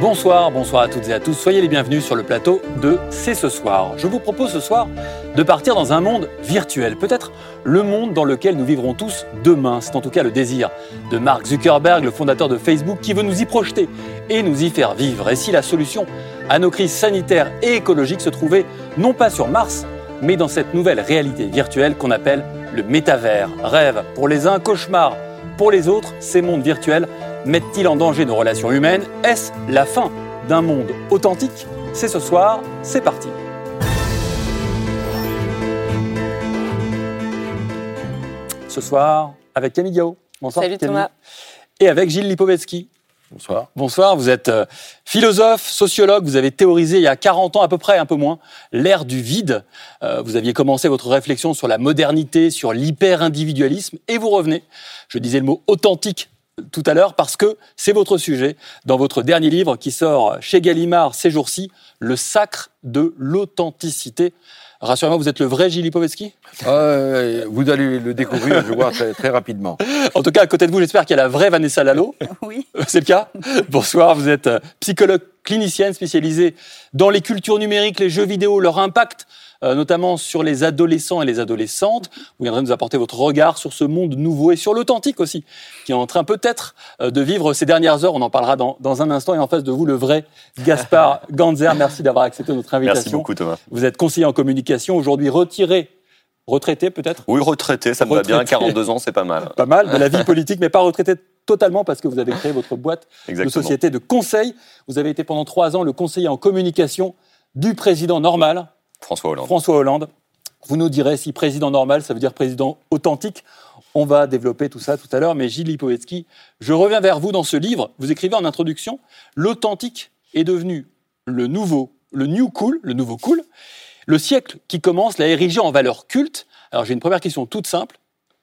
Bonsoir, bonsoir à toutes et à tous. Soyez les bienvenus sur le plateau de C'est ce soir. Je vous propose ce soir de partir dans un monde virtuel, peut-être le monde dans lequel nous vivrons tous demain. C'est en tout cas le désir de Mark Zuckerberg, le fondateur de Facebook, qui veut nous y projeter et nous y faire vivre. Et si la solution à nos crises sanitaires et écologiques se trouvait non pas sur Mars, mais dans cette nouvelle réalité virtuelle qu'on appelle le métavers. Rêve pour les uns, cauchemar pour les autres, ces mondes virtuels mettent-ils en danger nos relations humaines Est-ce la fin d'un monde authentique C'est ce soir, c'est parti. Ce soir, avec Camille Gao. Bonsoir Salut Thomas. Et avec Gilles Lipovetsky. Bonsoir. Bonsoir, vous êtes euh, philosophe, sociologue, vous avez théorisé il y a 40 ans à peu près, un peu moins, l'ère du vide. Euh, vous aviez commencé votre réflexion sur la modernité, sur l'hyper-individualisme, et vous revenez, je disais le mot authentique tout à l'heure, parce que c'est votre sujet dans votre dernier livre qui sort chez Gallimard ces jours-ci, Le sacre de l'authenticité. Rassurez-moi, vous êtes le vrai Gilles Lipovetsky euh, Vous allez le découvrir, je vois, très, très, rapidement. En tout cas, à côté de vous, j'espère qu'il y a la vraie Vanessa Lalo. Oui. C'est le cas? Bonsoir, vous êtes euh, psychologue clinicienne spécialisée dans les cultures numériques, les jeux vidéo, leur impact euh, notamment sur les adolescents et les adolescentes. Vous viendrez nous apporter votre regard sur ce monde nouveau et sur l'authentique aussi, qui est en train peut-être euh, de vivre ces dernières heures. On en parlera dans, dans, un instant. Et en face de vous, le vrai Gaspard Ganzer. Merci d'avoir accepté notre invitation. Merci beaucoup, Thomas. Vous êtes conseiller en communication, aujourd'hui retiré Retraité peut-être? Oui, retraité, ça me va bien. 42 ans, c'est pas mal. Pas mal de la vie politique, mais pas retraité totalement parce que vous avez créé votre boîte de société de conseil. Vous avez été pendant trois ans le conseiller en communication du président normal, François Hollande. François Hollande. Vous nous direz si président normal, ça veut dire président authentique. On va développer tout ça tout à l'heure. Mais Gilles Lipovetsky, je reviens vers vous dans ce livre. Vous écrivez en introduction L'authentique est devenu le nouveau, le new cool, le nouveau cool. Le siècle qui commence l'a érigé en valeur culte. Alors j'ai une première question toute simple,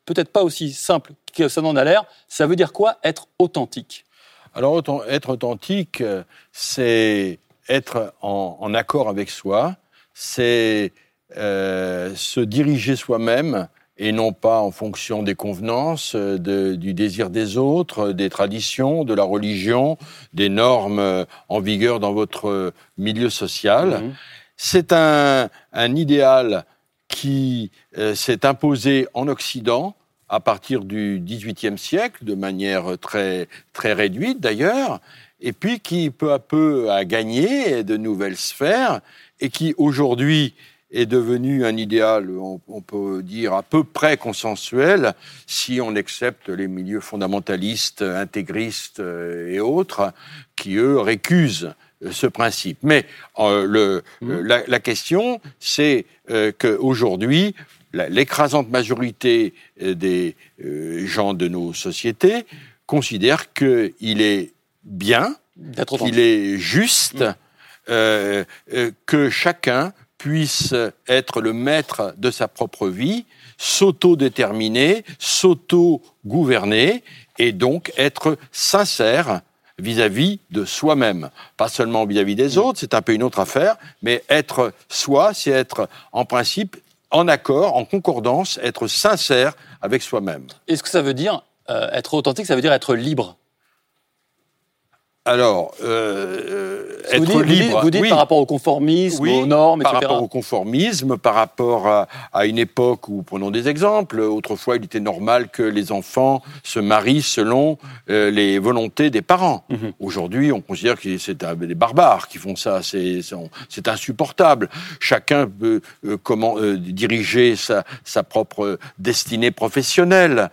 peut-être pas aussi simple que ça n'en a l'air. Ça veut dire quoi être authentique? Alors être authentique, euh, c'est être en accord avec soi, c'est euh, se diriger soi-même et non pas en fonction des convenances, euh, du désir des autres, des traditions, de la religion, des normes euh, en vigueur dans votre milieu social. Mhm. C'est un, idéal qui s'est imposé en Occident à partir du XVIIIe siècle, de manière très, très réduite d'ailleurs, et puis qui peu à peu a gagné de nouvelles sphères et qui aujourd'hui est devenu un idéal, on, peut dire, à peu près consensuel, si on accepte les milieux fondamentalistes, intégristes euh, et autres, qui, eux, récusent ce principe. Mais euh, le, mmh. la, question, c'est euh, qu'aujourd'hui, l'écrasante majorité des gens de nos sociétés considèrent qu'il est bien, qu'il est juste, mmh. Euh, euh, que chacun puisse être le maître de sa propre vie, s'auto-déterminer, s'auto-gouverner et donc être sincère vis-à-vis de soi-même. Pas seulement vis-à-vis des autres, c'est un peu une autre affaire, mais être soi, c'est être en principe en accord, en concordance, être sincère avec soi-même. Est-ce que ça veut dire euh, être authentique, ça veut dire être libre? Alors, euh, être vous dites, libre. Vous dites, par rapport au conformisme, aux normes, etc. Par rapport au conformisme, par rapport à, une époque où, prenons des exemples, autrefois il était normal que les enfants se marient selon euh, les volontés des parents. Mhm. Aujourd'hui, on considère que c'est des barbares qui font ça. C'est insupportable. Chacun peut euh, comment diriger sa, sa, propre destinée professionnelle,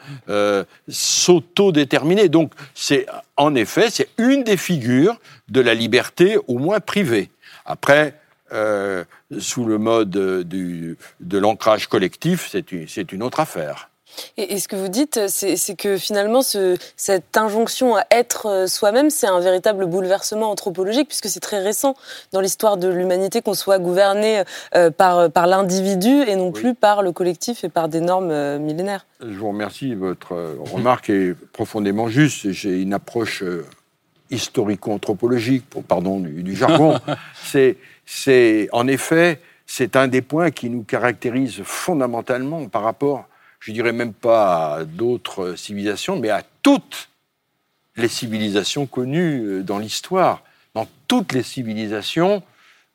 s'auto-déterminer. Donc, c'est en effet, c'est une des figures de la liberté, au moins privée. Après, euh, sous le mode de l'ancrage collectif, c'est une, autre affaire. Et, ce que vous dites, c'est que finalement, cette injonction à être euh, soi-même, c'est un véritable bouleversement anthropologique, puisque c'est très récent dans l'histoire de l'humanité qu'on soit gouverné euh, par, par l'individu et non plus par le collectif et par des normes euh, millénaires. Je vous remercie. Votre remarque est profondément juste. J'ai une approche historico-anthropologique, pardon du, du jargon. c'est en effet c'est un des points qui nous caractérise fondamentalement par rapport, je dirais même pas à d'autres civilisations, mais à toutes les civilisations connues euh, dans l'histoire. Dans toutes les civilisations,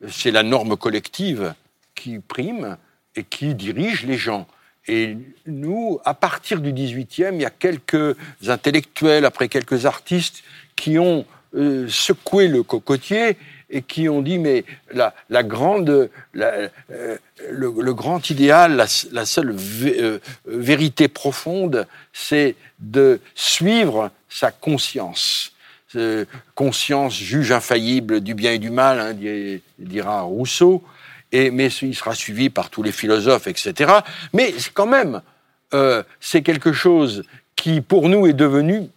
c'est la norme collective qui prime et qui dirige les gens. Et nous, à partir du XVIIIe, il y a quelques intellectuels, après quelques artistes, qui ont euh, secoué le cocotier et qui ont dit mais la, la grande, euh, le, grand idéal, la, seule euh, vérité profonde, c'est de suivre sa conscience. conscience, juge infaillible du bien et du mal, hein, dira Rousseau, et, mais il sera suivi par tous les philosophes, etc. Mais quand même, euh, c'est quelque chose qui, pour nous, est devenu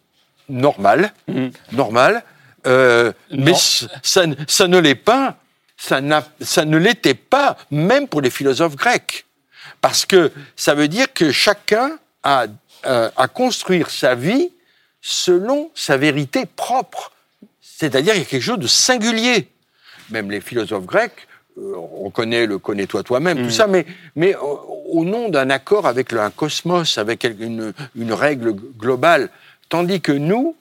normal, mmh. normal, euh, mais ça, ça, ne l'est pas. Ça, ça ne l'était pas, même pour les philosophes grecs. Parce que ça veut dire que chacun a euh, à construire sa vie selon sa vérité propre. C'est-à-dire qu'il y a quelque chose de singulier. Même les philosophes grecs, euh, on connaît le connais-toi toi-même, tout mm. ça, mais, mais au, nom d'un accord avec le, un cosmos, avec une, une règle globale. Tandis que nous,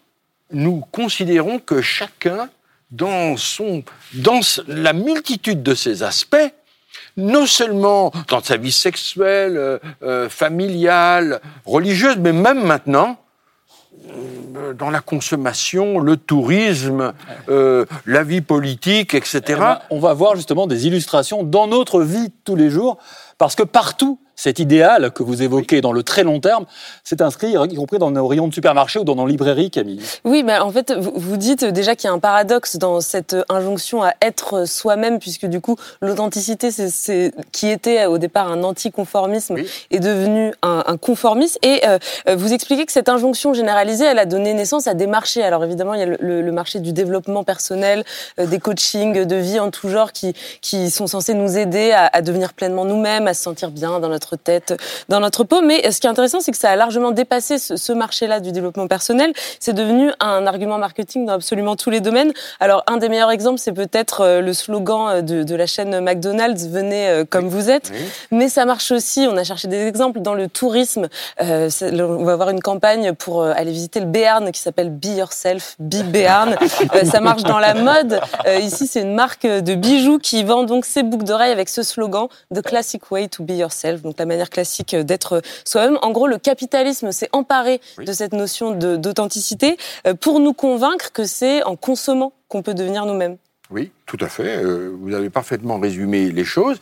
nous considérons que chacun, dans, son, dans la multitude de ses aspects, non seulement dans sa vie sexuelle, euh, euh, familiale, religieuse, mais même maintenant, euh, dans la consommation, le tourisme, la vie politique, etc. Eh ben, on va voir justement des illustrations dans notre vie tous les jours, parce que partout, cet idéal que vous évoquez dans le très long terme c'est inscrit, y compris dans nos rayons de supermarché ou dans nos librairies, Camille. Oui, mais en fait, vous dites déjà qu'il y a un paradoxe dans cette injonction à être soi-même, puisque du coup, l'authenticité, c'est qui était au départ un anticonformisme, est devenu un, conformisme. Et euh, vous expliquez que cette injonction généralisée, elle a donné naissance à des marchés. Alors évidemment, il y a le, marché du développement personnel, euh, des coachings de vie en tout genre qui, qui sont censés nous aider à, à devenir pleinement nous-mêmes, à se sentir bien dans notre tête, dans notre peau. Mais ce qui est intéressant, c'est que ça a largement dépassé ce, marché-là du développement personnel. C'est devenu un argument marketing dans absolument tous les domaines. Alors, un des meilleurs exemples, c'est peut-être euh, le slogan euh, de, la chaîne McDonald's, venez euh, comme vous êtes. Mais ça marche aussi, on a cherché des exemples dans le tourisme. on va avoir une campagne pour aller visiter le Béarn qui s'appelle Be Yourself, Be Béarn. ça marche dans la mode. ici, c'est une marque de bijoux qui vend donc ses boucles d'oreilles avec ce slogan The Classic Way to Be Yourself. Donc, la manière classique d'être soi-même. En gros, le capitalisme s'est emparé de cette notion d'authenticité euh, pour nous convaincre que c'est en consommant qu'on peut devenir nous-mêmes. Oui, tout à fait. Euh, vous avez parfaitement résumé les choses.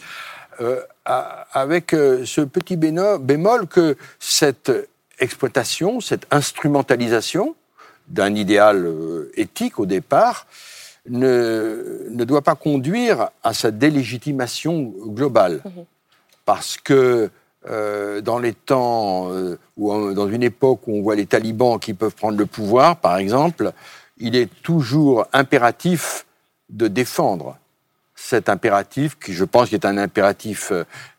Euh, avec ce petit bémol que cette exploitation, cette instrumentalisation d'un idéal éthique au départ, ne, ne, doit pas conduire à sa délégitimation globale. Mmh parce que euh, dans les temps euh, ou dans une époque où on voit les talibans qui peuvent prendre le pouvoir, par exemple, il est toujours impératif de défendre cet impératif qui, je pense, est un impératif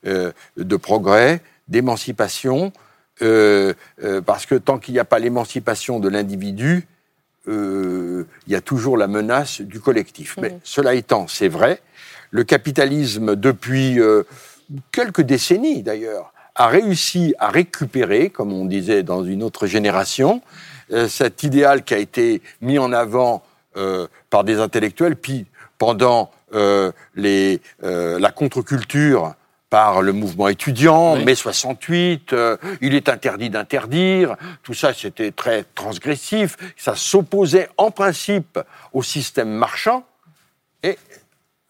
euh, de progrès, d'émancipation, parce que tant qu'il n'y a pas l'émancipation de l'individu, il y a toujours la menace du collectif. Mais mmh. cela étant, c'est vrai, le capitalisme, depuis quelques décennies d'ailleurs, a réussi à récupérer, comme on disait dans une autre génération, euh, cet idéal qui a été mis en avant euh, par des intellectuels, puis pendant euh, les, la contre-culture par le mouvement étudiant, mai 68, il est interdit d'interdire, tout ça c'était très transgressif, ça s'opposait en principe au système marchand,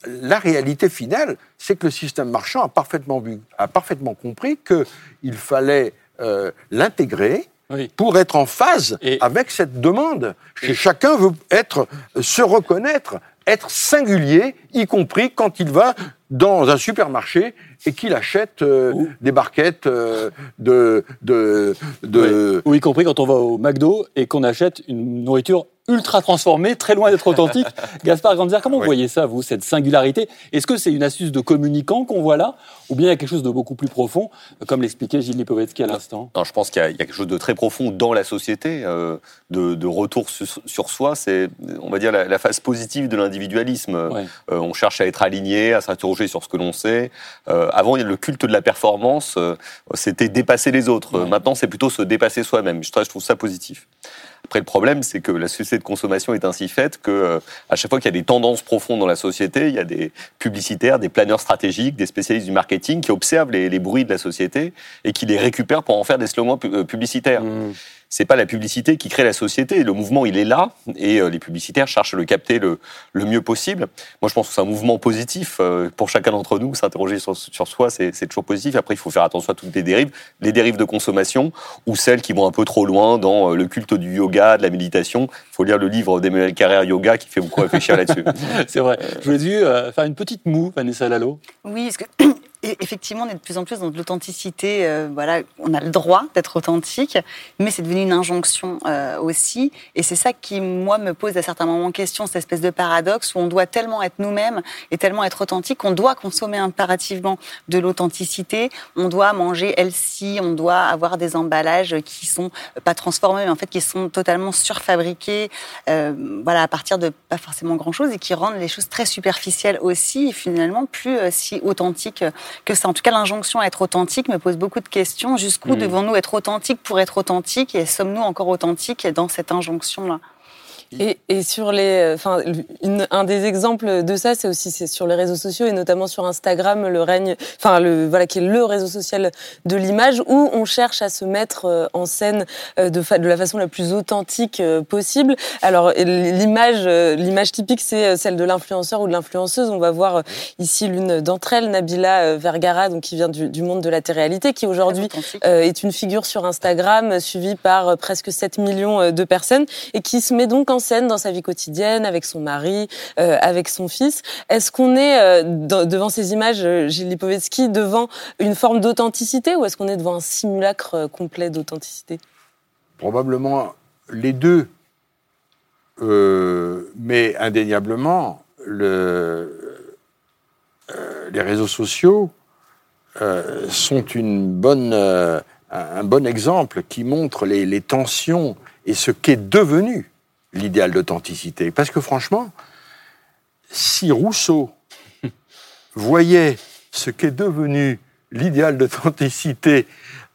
la réalité finale, c'est que le système marchand a parfaitement, vu, a parfaitement compris qu'il fallait euh, l'intégrer pour être en phase avec cette demande. Chacun veut être, se reconnaître, être singulier, y compris quand il va dans un supermarché et qu'il achète euh, des barquettes euh, de, de, de... Oui. y compris quand on va au McDo et qu'on achète une nourriture ultra transformé, très loin d'être authentique. Gaspard Grandier, comment vous voyez ça, vous, cette singularité? Est-ce que c'est une astuce de communicant qu'on voit là? Ou bien il y a quelque chose de beaucoup plus profond, comme l'expliquait Gilles Lipovetsky à l'instant? Non, je pense qu'il y, a quelque chose de très profond dans la société, euh, de, retour sur, soi. C'est, on va dire, la, phase positive de l'individualisme. Euh, on cherche à être aligné, à s'interroger sur ce que l'on sait. Euh, avant, le culte de la performance, c'était dépasser les autres. Maintenant, c'est plutôt se dépasser soi-même. Je, je trouve ça positif. Après, le problème, c'est que la société de consommation est ainsi faite que, euh, à chaque fois qu'il y a des tendances profondes dans la société, il y a des publicitaires, des planeurs stratégiques, des spécialistes du marketing qui observent les, bruits de la société et qui les récupèrent pour en faire des slogans euh, publicitaires. Mmh c'est pas la publicité qui crée la société. Le mouvement, il est là, et euh, les publicitaires cherchent à le capter le, le, mieux possible. Moi, je pense que c'est un mouvement positif euh, pour chacun d'entre nous. S'interroger sur, sur, soi, c'est toujours positif. Après, il faut faire attention à toutes les dérives, les dérives de consommation ou celles qui vont un peu trop loin dans euh, le culte du yoga, de la méditation. Il faut lire le livre d'Emmanuel Carrère Yoga qui fait beaucoup réfléchir là-dessus. c'est vrai. Je voulais dû faire une petite moue, Vanessa Lalo. Oui, parce que effectivement, on est de plus en plus dans de l'authenticité. Euh, voilà, on a le droit d'être authentique, mais c'est devenu une injonction euh, aussi. Et c'est ça qui, moi, me pose à certains moments question, cette espèce de paradoxe où on doit tellement être nous-mêmes et tellement être authentique qu'on doit consommer impérativement de l'authenticité. On doit manger healthy, on doit avoir des emballages qui sont pas transformés, mais en fait qui sont totalement surfabriqués, euh, voilà, à partir de pas forcément grand-chose et qui rendent les choses très superficielles aussi, et finalement plus si authentiques que ça. En tout cas, l'injonction à être authentique me pose beaucoup de questions. Jusqu'où mm. devons-nous être authentiques pour être authentiques et sommes-nous encore authentiques dans cette injonction-là? Et, et, sur les, enfin, un des exemples de ça, c'est aussi sur les réseaux sociaux et notamment sur Instagram, le règne, enfin, le voilà, qui est le réseau social de l'image où on cherche à se mettre euh, en scène euh, de, de la façon la plus authentique euh, possible. Alors l'image, l'image typique, c'est celle de l'influenceur ou de l'influenceuse. On va voir ici l'une d'entre elles, Nabila Vergara, donc qui vient du, du monde de la télé-réalité, qui aujourd'hui est une figure sur Instagram suivie par presque 7 millions de personnes et qui se met donc en scène dans sa vie quotidienne, avec son mari, euh, avec son fils. Est-ce qu'on est, euh, devant ces images, euh, Gilles Lipovetsky, devant une forme d'authenticité ou est-ce qu'on est devant un simulacre complet d'authenticité? Probablement les deux. mais indéniablement, le, les réseaux sociaux sont une bonne, un bon exemple qui montre les tensions et ce qu'est devenu l'idéal d'authenticité. Parce que franchement, si Rousseau voyait ce qu'est devenu l'idéal d'authenticité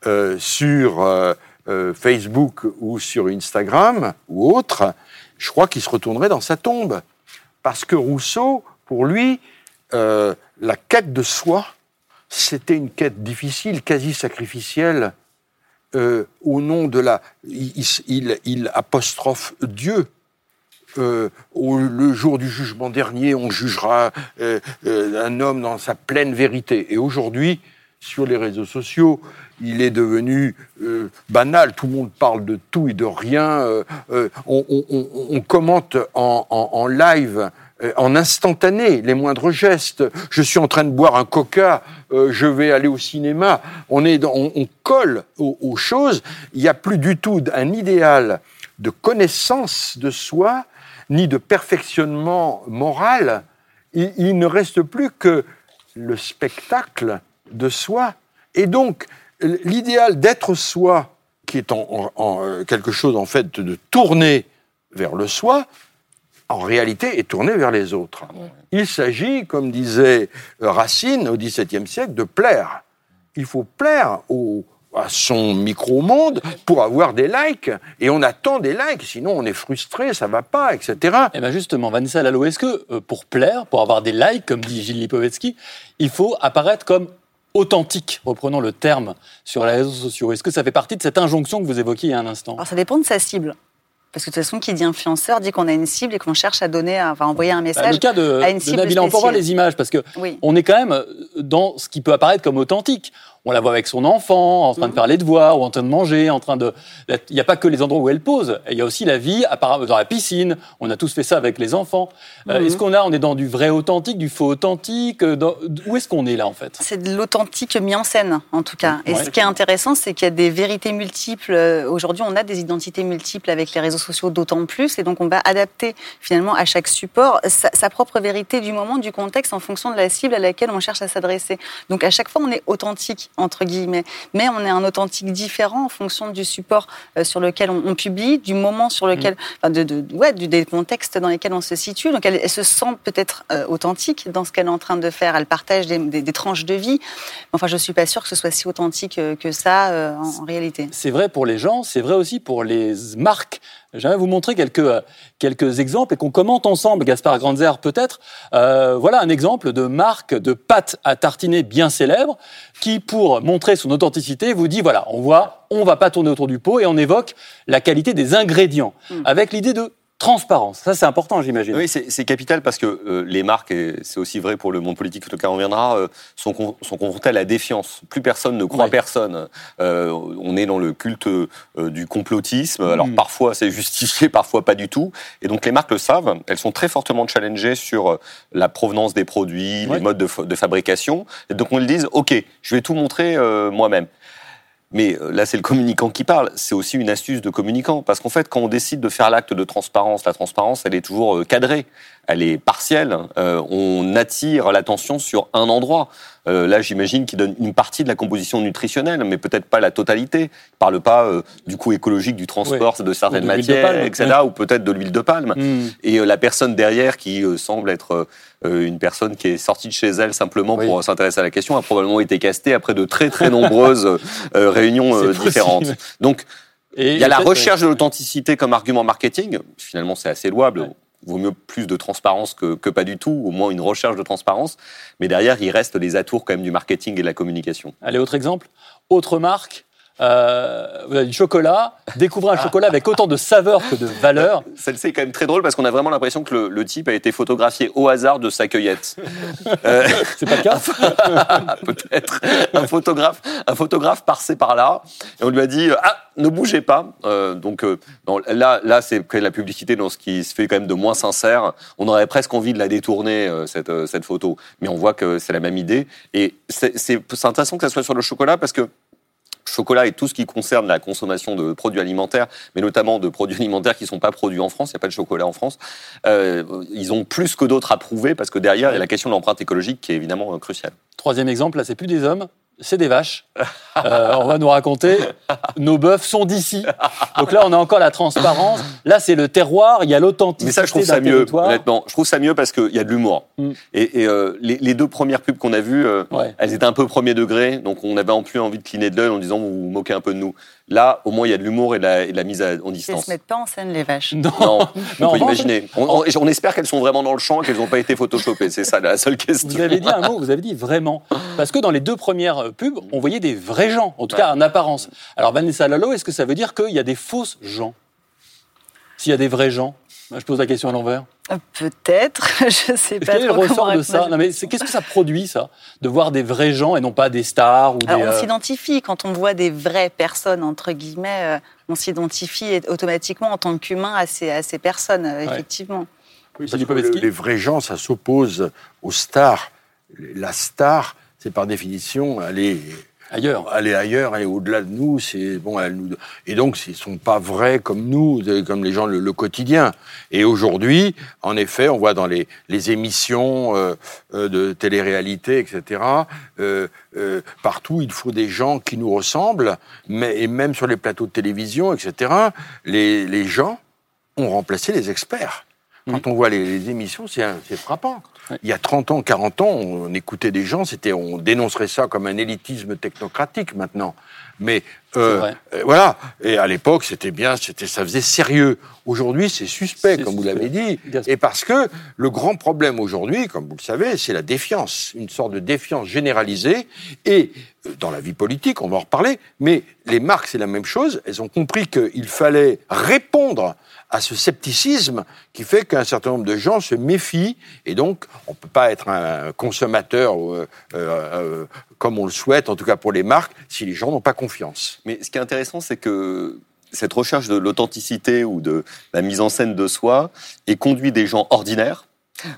euh, sur euh, euh, Facebook ou sur Instagram ou autre, je crois qu'il se retournerait dans sa tombe. Parce que Rousseau, pour lui, la quête de soi, c'était une quête difficile, quasi sacrificielle, euh, au nom de la... Il, apostrophe Dieu. Euh, le jour du jugement dernier, on jugera euh, un homme dans sa pleine vérité. Et aujourd'hui, sur les réseaux sociaux, il est devenu banal. Tout le monde parle de tout et de rien. On, commente en live en instantané, les moindres gestes. Je suis en train de boire un coca, euh, je vais aller au cinéma. On, est on, colle aux, choses. Il n'y a plus du tout un idéal de connaissance de soi, ni de perfectionnement moral. Il, ne reste plus que le spectacle de soi. Et donc, l'idéal d'être soi, qui est en, euh, quelque chose en fait de tourner vers le soi, en réalité, est tourné vers les autres. Il s'agit, comme disait Racine au XVIIe siècle, de plaire. Il faut plaire à son micro-monde pour avoir des likes. Et on attend des likes, sinon on est frustré, ça va pas, etc. Et eh bien justement, Vanessa Lalo, est-ce que euh, pour plaire, pour avoir des likes, comme dit Gilles Lipovetsky, il faut apparaître comme authentique, reprenons le terme, sur les réseaux sociaux? Est-ce que ça fait partie de cette injonction que vous évoquiez il y a un instant? Alors ça dépend de sa cible. Parce que de toute façon, qui dit influenceur dit qu'on a une cible et qu'on cherche à donner, à, enfin, envoyer un bah, message. le cas de, à une cible Nabila, on peut voir les images parce que on est quand même dans ce qui peut apparaître comme authentique. On la voit avec son enfant, en train de mhm. faire les devoirs, ou en train de manger, en train de. Il n'y a pas que les endroits où elle pose. Il y a aussi la vie dans la piscine. On a tous fait ça avec les enfants. Euh, mhm. Est-ce qu'on a, on est dans du vrai authentique, du faux authentique euh, Où est-ce qu'on est là en fait? C'est de l'authentique mis en scène, en tout cas. Et ce qui est intéressant, c'est qu'il y a des vérités multiples. Aujourd'hui, on a des identités multiples avec les réseaux sociaux, d'autant plus. Et donc, on va adapter finalement à chaque support sa, sa propre vérité du moment, du contexte, en fonction de la cible à laquelle on cherche à s'adresser. Donc, à chaque fois, on est authentique entre guillemets. Mais on est un authentique différent en fonction du support euh, sur lequel on, publie, du moment sur lequel, mm. de, ouais, du, des contextes dans lesquels on se situe. Donc elle, se sent peut-être euh, authentique dans ce qu'elle est en train de faire. Elle partage des, tranches de vie. Enfin, je suis pas sûre que ce soit si authentique euh, que ça en réalité. C'est vrai pour les gens, c'est vrai aussi pour les marques. J'aimerais vous montrer quelques, euh, quelques exemples et qu'on commente ensemble, Gaspard Grandzer peut-être. Euh, voilà un exemple de marque de pâte à tartiner bien célèbre qui, pour montrer son authenticité, vous dit, voilà, on voit, on va pas tourner autour du pot et on évoque la qualité des ingrédients hmm. avec l'idée de transparence. Ça, c'est important, j'imagine. Oui, c'est capital parce que euh, les marques, et c'est aussi vrai pour le monde politique, tout cas, on viendra, euh, sont, sont confrontées à la défiance. Plus personne ne croit personne. Euh, on est dans le culte du complotisme. Alors, mm. parfois, c'est justifié, parfois pas du tout. Et donc, les marques le savent. Elles sont très fortement challengées sur la provenance des produits, les modes de, de, fabrication. Et donc, on le dise, OK, je vais tout montrer moi-même. Mais euh, là, c'est le communicant qui parle. C'est aussi une astuce de communicant. Parce qu'en fait, quand on décide de faire l'acte de transparence, la transparence, elle est toujours euh, cadrée. Elle est partielle. Euh, on attire l'attention sur un endroit. là, j'imagine qu'il donne une partie de la composition nutritionnelle, mais peut-être pas la totalité. Il parle pas du coût écologique du transport de certaines matières, etc., ou peut-être de l'huile de palme. Hmm. Et la personne derrière qui semble être euh, une personne qui est sortie de chez elle simplement pour s'intéresser à la question a probablement été castée après de très très nombreuses euh, réunions euh, différentes. Donc il y a la recherche de l'authenticité comme argument marketing. Finalement, c'est assez louable. Vaut mieux plus de transparence que, que, pas du tout, au moins une recherche de transparence. Mais derrière, il reste les atours quand même du marketing et de la communication. Allez, autre exemple. Autre marque euh, vous avez du chocolat, découvrez un chocolat avec autant de saveur que de valeur. Celle-ci est quand même très drôle parce qu'on a vraiment l'impression que le, type a été photographié au hasard de sa cueillette. Euh, C'est pas le cas Peut-être. Un photographe, un photographe passé par là et on lui a dit ah ne bougez pas. Euh, donc euh, là, là c'est la publicité dans ce qui se fait quand même de moins sincère. On aurait presque envie de la détourner cette, cette photo, mais on voit que c'est la même idée. Et c'est intéressant que ça soit sur le chocolat parce que chocolat et tout ce qui concerne la consommation de produits alimentaires, mais notamment de produits alimentaires qui ne sont pas produits en France, il n'y a pas de chocolat en France, euh, ils ont plus que d'autres à prouver parce que derrière, il y a la question de l'empreinte écologique qui est évidemment euh, cruciale. Troisième exemple, là, c'est plus des hommes, c'est des vaches. Euh, on va nous raconter, nos bœufs sont d'ici. Donc là, on a encore la transparence. Là, c'est le terroir, il y a l'authenticité. Mais ça, je trouve ça mieux, honnêtement. Je trouve ça mieux parce qu'il y a de l'humour. Mm. Et, euh, les, deux premières pubs qu'on a vues, euh, elles étaient un peu premier degré. Donc on avait en plus envie de cligner de l'œil en disant, vous vous moquez un peu de nous. Là, au moins, il y a de l'humour et, de la mise en distance. Elles ne se mettent pas en scène, les vaches. Non, non on peut imaginer. On, espère qu'elles sont vraiment dans le champ et qu'elles n'ont pas été photoshopées. C'est ça la seule question. Vous avez dit un mot, vous avez dit vraiment. Parce que dans les deux premières pubs, on voyait des vrais gens, en tout cas en apparence. Alors, Vanessa Lalo, est-ce que ça veut dire qu'il y a des fausses gens? S'il y a des vrais gens? Je pose la question à l'envers. Euh, peut-être, je ne sais pas. Quel est le ressort de ça mais qu'est-ce que ça produit ça, de voir des vrais gens et non pas des stars ou des, On euh, s'identifie quand on voit des vraies personnes entre guillemets. Euh, on s'identifie automatiquement en tant qu'humain à ces, à ces personnes, effectivement. Oui, les vrais gens, ça s'oppose aux stars. La star, c'est par définition, elle est ailleurs. Aller ailleurs, aller au-delà de nous, c'est bon. Elle nous... Et donc, ils sont pas vrais comme nous, comme les gens le, quotidien. Et aujourd'hui, en effet, on voit dans les, les émissions euh, euh, de télé-réalité, etc. Euh, partout, il faut des gens qui nous ressemblent, mais et même sur les plateaux de télévision, etc. Les, les gens ont remplacé les experts. Quand on voit les, les émissions, c'est frappant. Il y a 30 ans, 40 ans, on écoutait des gens, c'était, on dénoncerait ça comme un élitisme technocratique maintenant. Mais euh, euh, voilà. Et à l'époque, c'était bien, c'était, ça faisait sérieux. Aujourd'hui, c'est suspect, comme vous l'avez dit. Et parce que le grand problème aujourd'hui, comme vous le savez, c'est la défiance, une sorte de défiance généralisée. Et euh, dans la vie politique, on va en reparler. Mais les marques, c'est la même chose. Elles ont compris qu'il fallait répondre à ce scepticisme qui fait qu'un certain nombre de gens se méfient et donc on peut pas être un consommateur euh, euh, comme on le souhaite, en tout cas pour les marques, si les gens n'ont pas confiance. Mais ce qui est intéressant, c'est que cette recherche de l'authenticité ou de la mise en scène de soi est conduit des gens ordinaires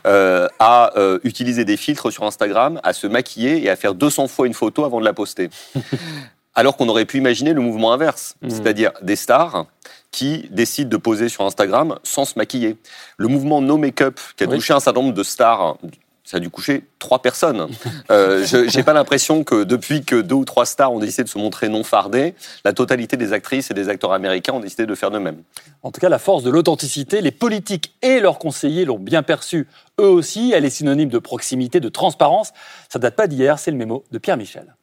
euh, à euh, utiliser des filtres sur Instagram, à se maquiller et à faire 200 fois une photo avant de la poster. Alors qu'on aurait pu imaginer le mouvement inverse, mmh. c'est-à-dire des stars qui décident de poser sur Instagram sans se maquiller. Le mouvement No Make-up, qui a touché un certain nombre de stars ça a dû coucher trois personnes. Euh, je n'ai pas l'impression que depuis que deux ou trois stars ont décidé de se montrer non fardées, la totalité des actrices et des acteurs américains ont décidé de faire de même. En tout cas, la force de l'authenticité, les politiques et leurs conseillers l'ont bien perçue eux aussi. Elle est synonyme de proximité, de transparence. Ça date pas d'hier, c'est le mémo de Pierre Michel.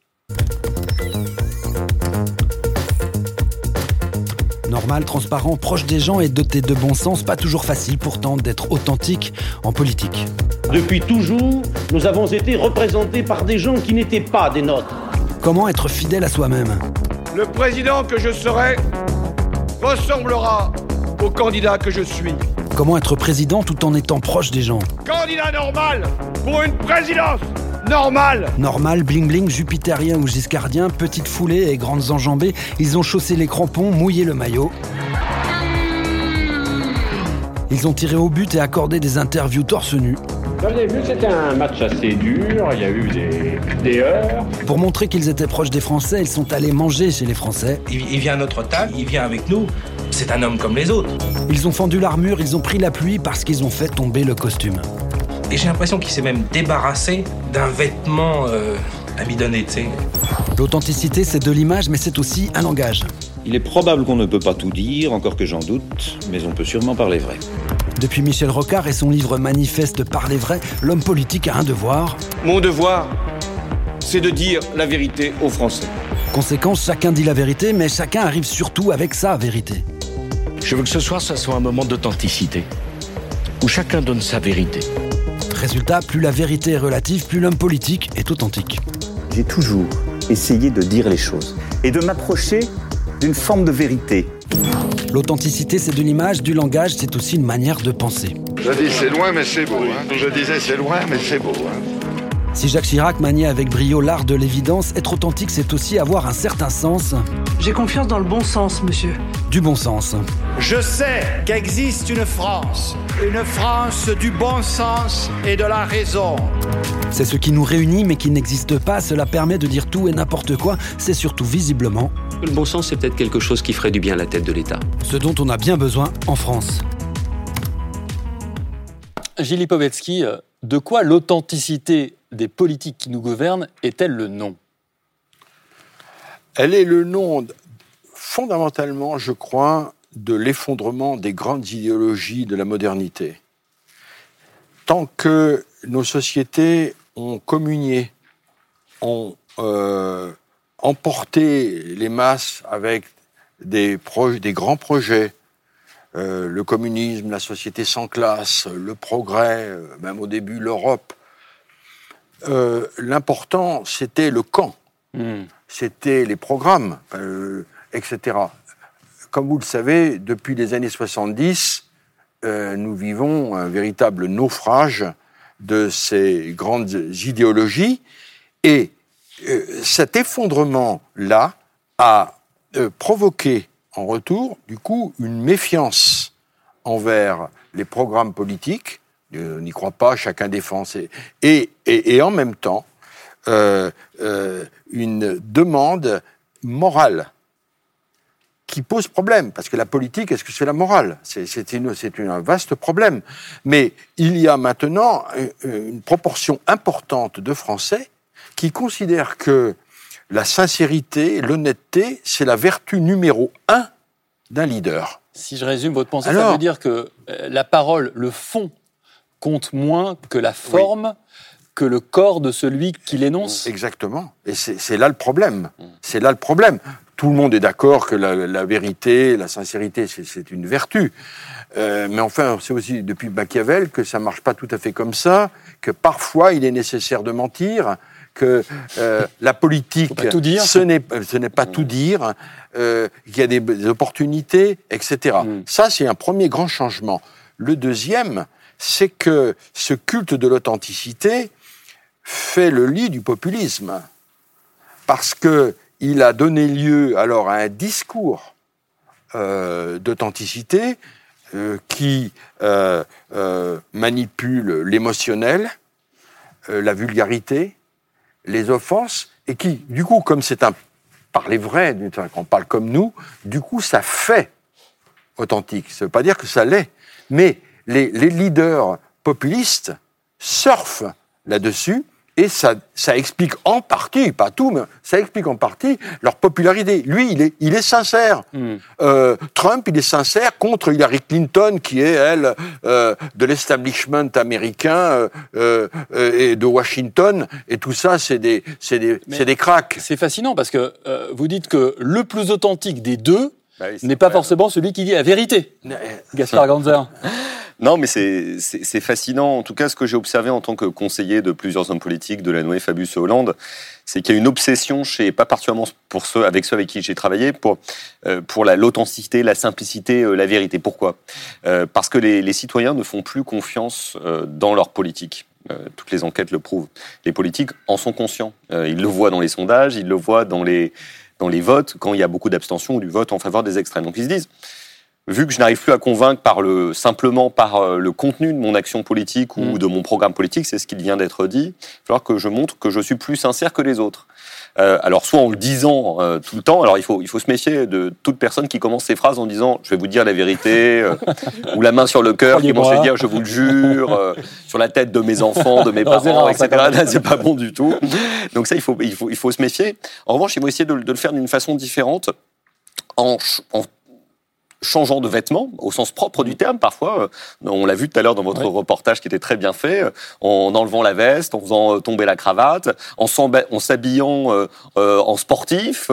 Normal, transparent, proche des gens et doté de bon sens, pas toujours facile pourtant d'être authentique en politique. Depuis toujours, nous avons été représentés par des gens qui n'étaient pas des nôtres. Comment être fidèle à soi-même? Le président que je serai ressemblera au candidat que je suis. Comment être président tout en étant proche des gens? Candidat normal pour une présidence Normal Normal, bling bling, jupitérien ou giscardien, petite foulée et grandes enjambées, ils ont chaussé les crampons, mouillé le maillot. Ils ont tiré au but et accordé des interviews torse nu. Vous avez vu, c'était un match assez dur, il y a eu des, des heures. Pour montrer qu'ils étaient proches des Français, ils sont allés manger chez les Français. Il, vient à notre table, il vient avec nous, c'est un homme comme les autres. Ils ont fendu l'armure, ils ont pris la pluie parce qu'ils ont fait tomber le costume. Et j'ai l'impression qu'il s'est même débarrassé d'un vêtement euh, amidonné, tu sais. L'authenticité, c'est de l'image, mais c'est aussi un langage. Il est probable qu'on ne peut pas tout dire, encore que j'en doute, mais on peut sûrement parler vrai. Depuis Michel Rocard et son livre Manifeste Parler vrai, l'homme politique a un devoir. Mon devoir, c'est de dire la vérité aux Français. Conséquence, chacun dit la vérité, mais chacun arrive surtout avec sa vérité. Je veux que ce soir, ça soit un moment d'authenticité, où chacun donne sa vérité. Résultat, plus la vérité est relative, plus l'homme politique est authentique. J'ai toujours essayé de dire les choses et de m'approcher d'une forme de vérité. L'authenticité, c'est de l'image, du langage, c'est aussi une manière de penser. Je dis c'est loin, mais c'est beau. Hein. Je disais c'est loin, mais c'est beau. Hein. Si Jacques Chirac maniait avec brio l'art de l'évidence, être authentique, c'est aussi avoir un certain sens. J'ai confiance dans le bon sens, monsieur. Du bon sens. Je sais qu'existe une France, une France du bon sens et de la raison. C'est ce qui nous réunit mais qui n'existe pas, cela permet de dire tout et n'importe quoi, c'est surtout visiblement... Le bon sens, c'est peut-être quelque chose qui ferait du bien à la tête de l'État. Ce dont on a bien besoin en France. Gilles Lipovetsky, euh, de quoi l'authenticité des politiques qui nous gouvernent est-elle le nom? Elle est le nom, fondamentalement, je crois, de l'effondrement des grandes idéologies de la modernité. Tant que nos sociétés ont communié, ont euh, emporté les masses avec des, des grands projets, euh, le communisme, la société sans classe, le progrès, euh, même au début l'Europe, l'important c'était le camp, hmm. c'était les programmes, etc comme vous le savez, depuis les années 70, euh, nous vivons un véritable naufrage de ces grandes idéologies. Et euh, cet effondrement-là a euh, provoqué en retour, du coup, une méfiance envers les programmes politiques. On n'y croit pas, chacun défend ses... Et, en même temps, une demande morale qui pose problème, parce que la politique, est-ce que c'est la morale? C'est un vaste problème. Mais il y a maintenant une proportion importante de Français qui considèrent que la sincérité, l'honnêteté, c'est la vertu numéro un d'un leader. Si je résume votre pensée, ça veut dire que euh, la parole, le fond, compte moins que la forme, que le corps de celui qui l'énonce Exactement. Et c'est là le problème. C'est là le problème tout le monde est d'accord que la, vérité, la sincérité, c'est une vertu. Euh, mais enfin, c'est aussi depuis Machiavel que ça marche pas tout à fait comme ça, que parfois il est nécessaire de mentir, que euh, la politique, ce n'est ce n'est pas tout dire, euh, qu'il y a des, opportunités, etc. Mm. Ça, c'est un premier grand changement. Le deuxième, c'est que ce culte de l'authenticité fait le lit du populisme. parce qu'il a donné lieu alors à un discours euh, d'authenticité euh, qui euh, manipule l'émotionnel, la vulgarité, les offenses, et qui, du coup, comme c'est un parler vrai, qu'on parle comme nous, du coup, ça fait authentique. Ça ne veut pas dire que ça l'est. Mais les, les leaders populistes surfent là-dessus et ça, ça, explique en partie, pas tout, mais ça explique en partie leur popularité. Lui, il est, il est sincère. Hmm. Euh, Trump, il est sincère contre Hillary Clinton, qui est, elle, euh, de l'establishment américain euh, euh et de Washington. Et tout ça, c'est des, c'est des, c'est des cracks. C'est fascinant parce que euh, vous dites que le plus authentique des deux bah n'est pas forcément celui qui dit la vérité. Gaspard Ganzer. Non, mais c'est fascinant. En tout cas, ce que j'ai observé en tant que conseiller de plusieurs hommes politiques, de la nouvelle Fabius Hollande, c'est qu'il y a une obsession chez, pas particulièrement pour ceux, avec ceux avec qui j'ai travaillé, pour, euh, pour l'authenticité, la, simplicité, euh, la vérité. Pourquoi? Euh, Parce que les, les, citoyens ne font plus confiance dans leur politique. Toutes les enquêtes le prouvent. Les politiques en sont conscients. ils le voient dans les sondages, ils le voient dans les, dans les votes, quand il y a beaucoup d'abstention ou du vote en faveur des extrêmes. Donc ils se disent, vu que je n'arrive plus à convaincre par le, simplement par euh, le contenu de mon action politique ou mm. de mon programme politique, c'est ce qui vient d'être dit, il va falloir que je montre que je suis plus sincère que les autres. Euh, alors soit en le disant euh, tout le temps, alors il faut il faut se méfier de toute personne qui commence ses phrases en disant je vais vous dire la vérité euh, ou la main sur le cœur qui commence à dire je vous le jure sur la tête de mes enfants, de mes parents, etc. Là c'est pas bon du tout. Donc ça il faut il faut il faut se méfier. En revanche il faut essayer de, de le faire d'une façon différente en, en changeant de vêtements, au sens propre du terme parfois. Euh, on l'a vu tout à l'heure dans votre reportage qui était très bien fait, euh, en enlevant la veste, en faisant euh, tomber la cravate, en s'habillant en sportif,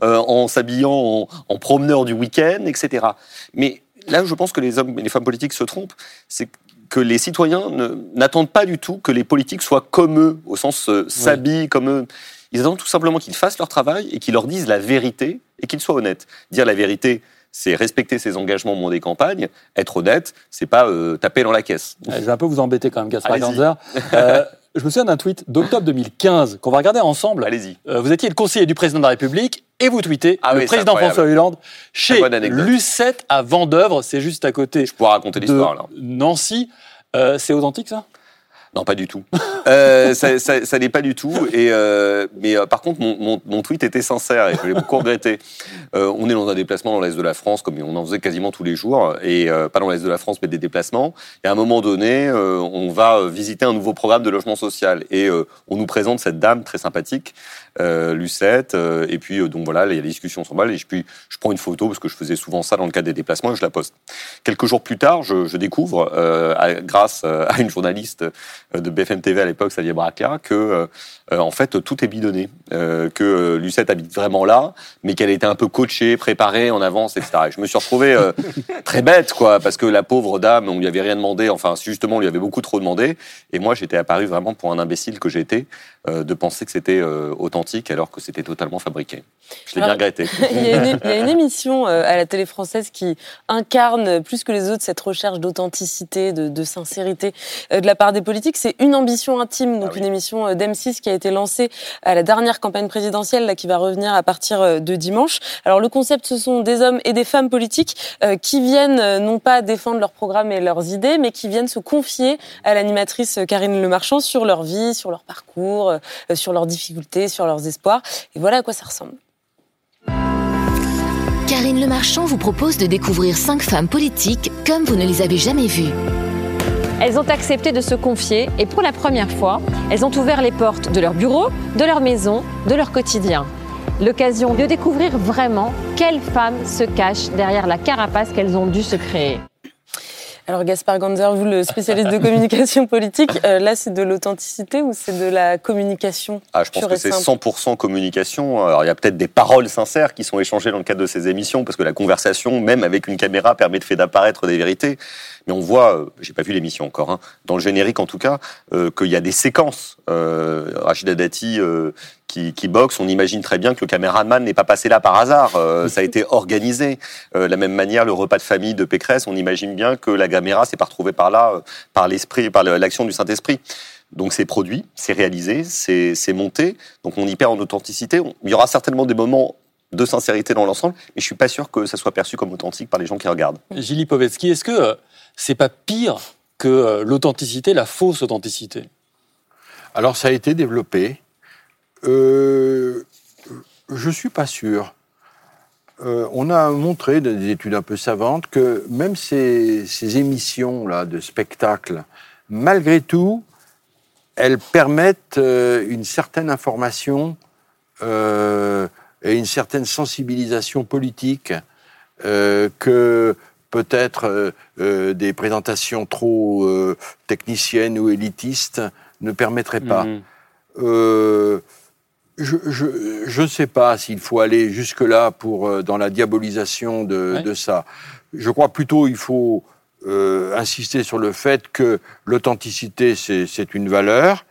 en s'habillant en, promeneur du week-end, etc. Mais là, je pense que les hommes et les femmes politiques se trompent, c'est que les citoyens n'attendent pas du tout que les politiques soient comme eux, au sens s'habillent comme eux. Ils attendent tout simplement qu'ils fassent leur travail et qu'ils leur disent la vérité et qu'ils soient honnêtes. Dire la vérité, c'est respecter ses engagements au moment des campagnes. Être honnête, c'est pas euh, taper dans la caisse. Je vais un peu vous embêter quand même, Gaspard Ganzer. Euh, je me souviens d'un tweet d'octobre 2015 qu'on va regarder ensemble. Allez-y. Euh, vous étiez le conseiller du président de la République et vous tweetez ah le président François Hollande chez Lucette à Vendœuvre, c'est juste à côté. Je pourrais raconter l'histoire là. Nancy, c'est authentique ça? Non, pas du tout. euh, ça, n'est pas du tout. Et euh, mais euh, par contre, mon, mon, mon, tweet était sincère et je l'ai beaucoup regretté. Euh, on est dans un déplacement dans l'est de la France, comme on en faisait quasiment tous les jours, et euh, pas dans l'est de la France, mais des déplacements. Et à un moment donné, euh, on va visiter un nouveau programme de logement social et on nous présente cette dame très sympathique Lucette. Euh, et puis, euh, donc voilà, il y a des discussions mal. Et puis, je prends une photo parce que je faisais souvent ça dans le cadre des déplacements et je la poste. Quelques jours plus tard, je, je découvre, grâce à une journaliste de BFM TV à l'époque, Salia Braca, que en fait tout est bidonné, que Lucette habite vraiment là, mais qu'elle était un peu coachée, préparée en avance, etc. Et je me suis retrouvé très bête, quoi, parce que la pauvre dame, on lui avait rien demandé. Enfin, justement, on lui avait beaucoup trop demandé. Et moi, j'étais apparu vraiment pour un imbécile que j'étais, de penser que c'était autant alors que c'était totalement fabriqué. Je l'ai bien regretté. il, y a une, émission euh, à la télé française qui incarne plus que les autres cette recherche d'authenticité, de, sincérité euh, de la part des politiques. C'est Une ambition intime, donc ah une émission euh, d'M6 qui a été lancée à la dernière campagne présidentielle, là, qui va revenir à partir de dimanche. Alors le concept, ce sont des hommes et des femmes politiques qui viennent non pas défendre leur programme et leurs idées, mais qui viennent se confier à l'animatrice Karine Lemarchand sur leur vie, sur leur parcours, sur leurs difficultés, sur leurs espoirs. Et voilà à quoi ça ressemble. Karine Lemarchand vous propose de découvrir cinq femmes politiques comme vous ne les avez jamais vues. Elles ont accepté de se confier et pour la première fois, elles ont ouvert les portes de leur bureau, de leur maison, de leur quotidien. L'occasion de découvrir vraiment quelles femmes se cachent derrière la carapace qu'elles ont dû se créer. Alors Gaspard Ganzer, vous le spécialiste de communication politique, euh, là c'est de l'authenticité ou c'est de la communication? Ah, Je pense que c'est 100% communication. Alors il y a peut-être des paroles sincères qui sont échangées dans le cadre de ces émissions, parce que la conversation, même avec une caméra, permet de faire d'apparaître des vérités. Mais on voit, euh, j'ai pas vu l'émission encore, hein, dans le générique en tout cas, euh, qu'il y a des séquences. Euh, Rachida Dati qui, qui, boxe, on imagine très bien que le caméraman n'est pas passé là par hasard. Euh, ça a été organisé. Euh, de la même manière, le repas de famille de Pécresse, on imagine bien que la caméra s'est pas retrouvée par là, par l'esprit, par l'action du Saint-Esprit. Donc c'est produit, c'est réalisé, c'est monté, donc on y perd en authenticité. Il y aura certainement des moments de sincérité dans l'ensemble, mais je suis pas sûr que ça soit perçu comme authentique par les gens qui regardent. Gilles Povetsky, est-ce que euh, c'est pas pire que euh, l'authenticité, la fausse authenticité? Alors ça a été développé. Euh, je suis pas sûr. Euh, on a montré dans des études un peu savantes que même ces, ces émissions-là de spectacle, malgré tout, elles permettent euh, une certaine information euh, et une certaine sensibilisation politique que peut-être des présentations trop techniciennes ou élitistes ne permettraient pas. Mmh. Je ne sais pas s'il faut aller jusque-là pour dans la diabolisation de, de ça. Je crois plutôt il faut euh, insister sur le fait que l'authenticité, c'est une valeur.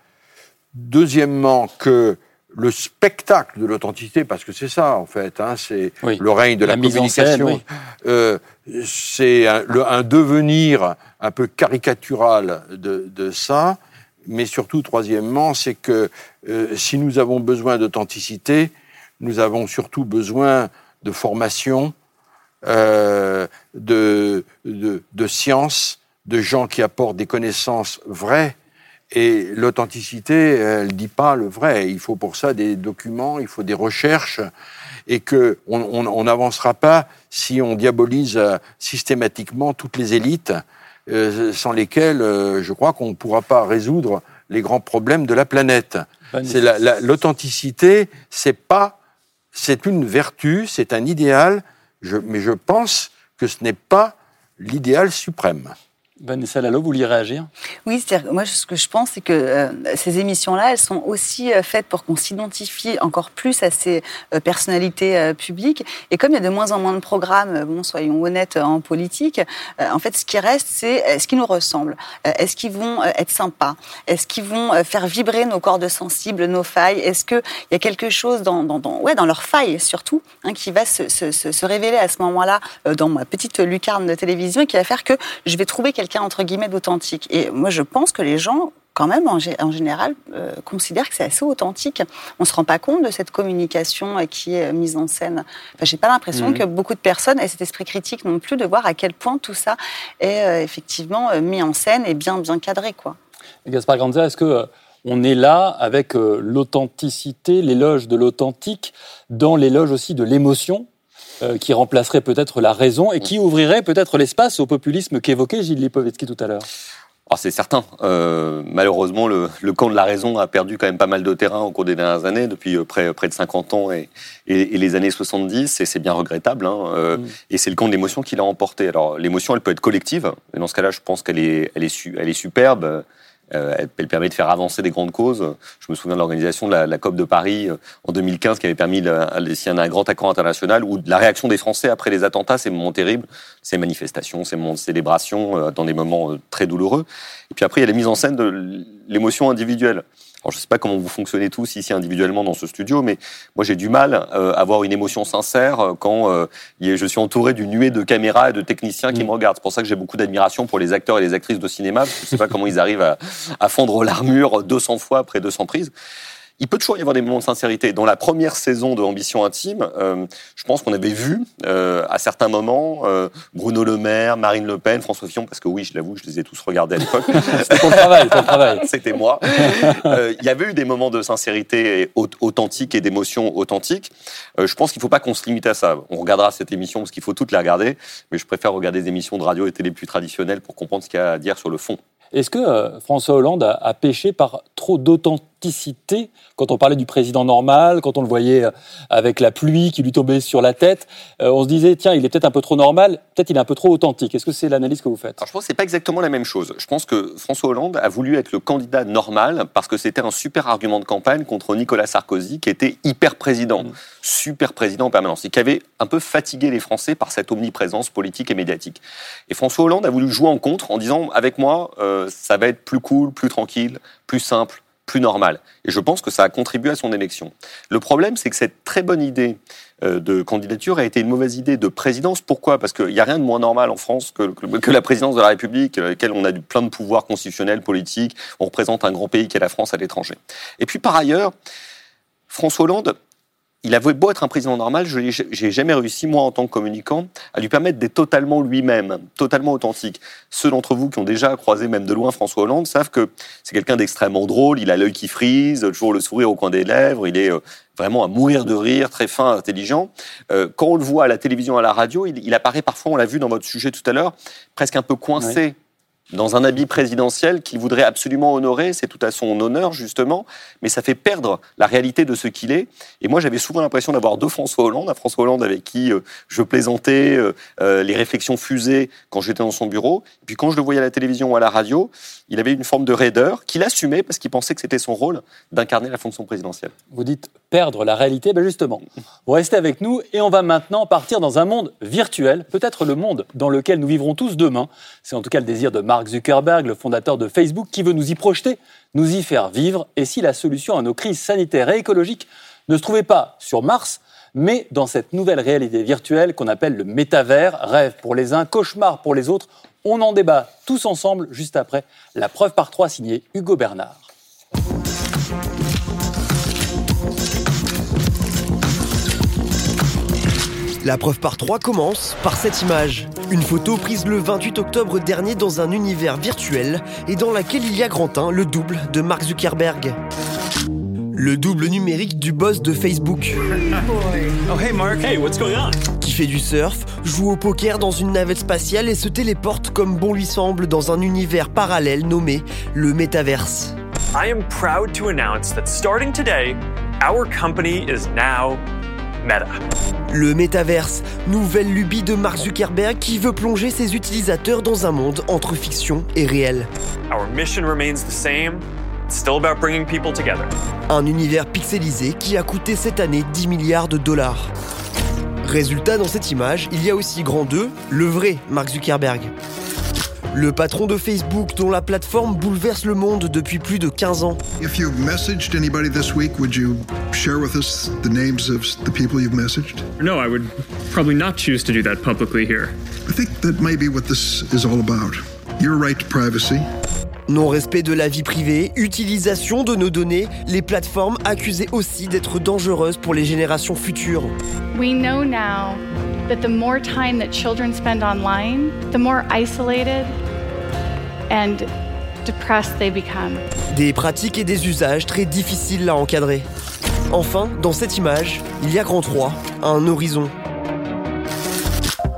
Deuxièmement, que le spectacle de l'authenticité, parce que c'est ça en fait, hein, c'est le règne de la, communication, euh, c'est un, un, devenir un peu caricatural de, de ça, mais surtout, troisièmement, c'est que euh, si nous avons besoin d'authenticité, nous avons surtout besoin de formation, euh, de, de, de science, de gens qui apportent des connaissances vraies. Et l'authenticité, elle dit pas le vrai. Il faut pour ça des documents, il faut des recherches, et que on n'avancera pas si on diabolise euh, systématiquement toutes les élites, sans lesquelles euh, je crois qu'on ne pourra pas résoudre les grands problèmes de la planète. C'est l'authenticité, c'est pas, c'est une vertu, c'est un idéal, mais je pense que ce n'est pas l'idéal suprême. Vanessa Lalo, vous vouliez réagir? Oui, moi ce que je pense, c'est que euh, ces émissions-là, elles sont aussi euh, faites pour qu'on s'identifie encore plus à ces euh, personnalités publiques. Et comme il y a de moins en moins de programmes, bon, soyons honnêtes, en politique, en fait, ce qui reste, c'est est-ce qu'ils nous ressemblent Est-ce qu'ils vont être sympas? Est-ce qu'ils vont faire vibrer nos cordes sensibles, nos failles? Est-ce qu'il y a quelque chose dans, ouais, dans leurs failles, surtout, hein, qui va se, révéler à ce moment-là dans ma petite lucarne de télévision et qui va faire que je vais trouver quelqu'un entre guillemets d'authentique. Et moi, je pense que les gens quand même, en, général, euh, considèrent que c'est assez authentique. On ne se rend pas compte de cette communication euh, qui est euh, mise en scène. Enfin, J'ai pas l'impression mhm. que beaucoup de personnes aient cet esprit critique non plus de voir à quel point tout ça est effectivement mis en scène et bien, bien cadré. Quoi. Gaspard Granza, est-ce que on est là avec l'authenticité, l'éloge de l'authentique, dans l'éloge aussi de l'émotion? Euh, qui remplacerait peut-être la raison et qui ouvrirait peut-être l'espace au populisme qu'évoquait Gilles Lipovetsky tout à l'heure ah, c'est certain. Euh, malheureusement, le, le, camp de la raison a perdu quand même pas mal de terrain au cours des dernières années, depuis euh, près, près de 50 ans et, et, et les années 70, et c'est bien regrettable. Hein, euh, mm. Et c'est le camp de l'émotion qui l'a emporté. Alors, l'émotion, elle peut être collective, et dans ce cas-là, je pense qu'elle est, elle est, su, elle est superbe. Euh, elle, permet de faire avancer des grandes causes. Je me souviens de l'organisation de la, COP de Paris euh, en 2015 qui avait permis s'il y un grand accord international où la réaction des Français après les attentats, ces moments terribles, ces manifestations, ces moments de célébration euh, dans des moments très douloureux. Et puis après, il y a les mises en scène de l'émotion individuelle. Alors, je ne sais pas comment vous fonctionnez tous ici individuellement dans ce studio, mais moi j'ai du mal euh, à avoir une émotion sincère euh, quand euh, je suis entouré d'une nuée de caméras et de techniciens qui mm. me regardent. C'est pour ça que j'ai beaucoup d'admiration pour les acteurs et les actrices de cinéma. je ne sais pas comment ils arrivent à, à fondre l'armure 200 fois après 200 prises il peut toujours y avoir des moments de sincérité. Dans la première saison de Ambition Intime, euh, je pense qu'on avait vu euh, à certains moments euh, Bruno Le Maire, Marine Le Pen, François Fillon, parce que oui, je l'avoue, je les ai tous regardés à l'époque. C'était le travail, le travail. C'était moi. Il y avait eu des moments de sincérité authentique et d'émotion authentique. Je pense qu'il ne faut pas qu'on se limite à ça. On regardera cette émission parce qu'il faut toutes les regarder, mais je préfère regarder des émissions de radio et télé plus traditionnelles pour comprendre ce qu'il y a à dire sur le fond. Est-ce que François Hollande a, a péché par trop d'authenticité? Quand on parlait du président normal, quand on le voyait euh, avec la pluie qui lui tombait sur la tête euh, On se disait, tiens, il est peut-être un peu trop normal, peut-être il est un peu trop authentique. Est-ce que c'est l'analyse que vous faites? Alors, Je pense que c'est pas exactement la même chose. Je pense que François Hollande a voulu être le candidat normal parce que c'était un super argument de campagne contre Nicolas Sarkozy qui était hyper président, mmh. super président en permanence et qui avait un peu fatigué les Français par cette omniprésence politique et médiatique. Et François Hollande a voulu jouer en contre en disant, avec moi, ça va être plus cool, plus tranquille, plus simple, plus normal. Et je pense que ça a contribué à son élection. Le problème, c'est que cette très bonne idée euh, de candidature a été une mauvaise idée de présidence. Pourquoi? Parce qu'il n'y a rien de moins normal en France que, la présidence de la République, à laquelle on a plein de pouvoirs constitutionnels, politiques. On représente un grand pays qui est la France à l'étranger. Et puis par ailleurs, François Hollande il avait beau être un président normal, je n'ai jamais réussi, moi, en tant que communicant, à lui permettre d'être totalement lui-même, totalement authentique. Ceux d'entre vous qui ont déjà croisé même de loin François Hollande savent que c'est quelqu'un d'extrêmement drôle, il a l'œil qui frise, toujours le sourire au coin des lèvres, il est euh, vraiment à mourir de rire, très fin, intelligent. Euh, quand on le voit à la télévision, à la radio, il, apparaît parfois, on l'a vu dans votre sujet tout à l'heure, presque un peu coincé dans un habit présidentiel qu'il voudrait absolument honorer, c'est tout à son honneur justement, mais ça fait perdre la réalité de ce qu'il est. Et moi j'avais souvent l'impression d'avoir deux François Hollande, un François Hollande avec qui euh, je plaisantais, euh, euh, les réflexions fusaient quand j'étais dans son bureau, et puis quand je le voyais à la télévision ou à la radio, il avait une forme de raideur qu'il assumait parce qu'il pensait que c'était son rôle d'incarner la fonction présidentielle. Vous dites perdre la réalité, ben justement, vous restez avec nous et on va maintenant partir dans un monde virtuel, peut-être le monde dans lequel nous vivrons tous demain. C'est en tout cas le désir de Mark Zuckerberg, le fondateur de Facebook, qui veut nous y projeter, nous y faire vivre. Et si la solution à nos crises sanitaires et écologiques ne se trouvait pas sur Mars, mais dans cette nouvelle réalité virtuelle qu'on appelle le métavers, rêve pour les uns, cauchemar pour les autres, on en débat tous ensemble juste après la preuve par trois signée Hugo Bernard. La preuve par trois commence par cette image. Une photo prise le 28 octobre dernier dans un univers virtuel et dans laquelle il y a Grantin, le double de Mark Zuckerberg. Le double numérique du boss de Facebook. Oh hey Mark, hey what's going on? Qui fait du surf, joue au poker dans une navette spatiale et se téléporte comme bon lui semble dans un univers parallèle nommé le métaverse. I am proud to announce that starting today, our company is now Meta. Le métaverse, nouvelle lubie de Mark Zuckerberg qui veut plonger ses utilisateurs dans un monde entre fiction et réel. Our mission remains the same. still about bringing people together. Un univers pixelisé qui a coûté cette année 10 milliards de dollars. Résultat, dans cette image, il y a aussi grand 2, le vrai Mark Zuckerberg. Le patron de Facebook dont la plateforme bouleverse le monde depuis plus de 15 ans. If you've messaged anybody this week, would you share with us the names of the people you've messaged? No, I would probably not choose to do that publicly here. I think that may be what this is all about. Your right to privacy. Non-respect de la vie privée, utilisation de nos données, les plateformes accusées aussi d'être dangereuses pour les générations futures. We know now that the more time that children spend online, the more isolated and depressed they become. Des pratiques et des usages très difficiles à encadrer. Enfin, dans cette image, il y a grand 3, un horizon.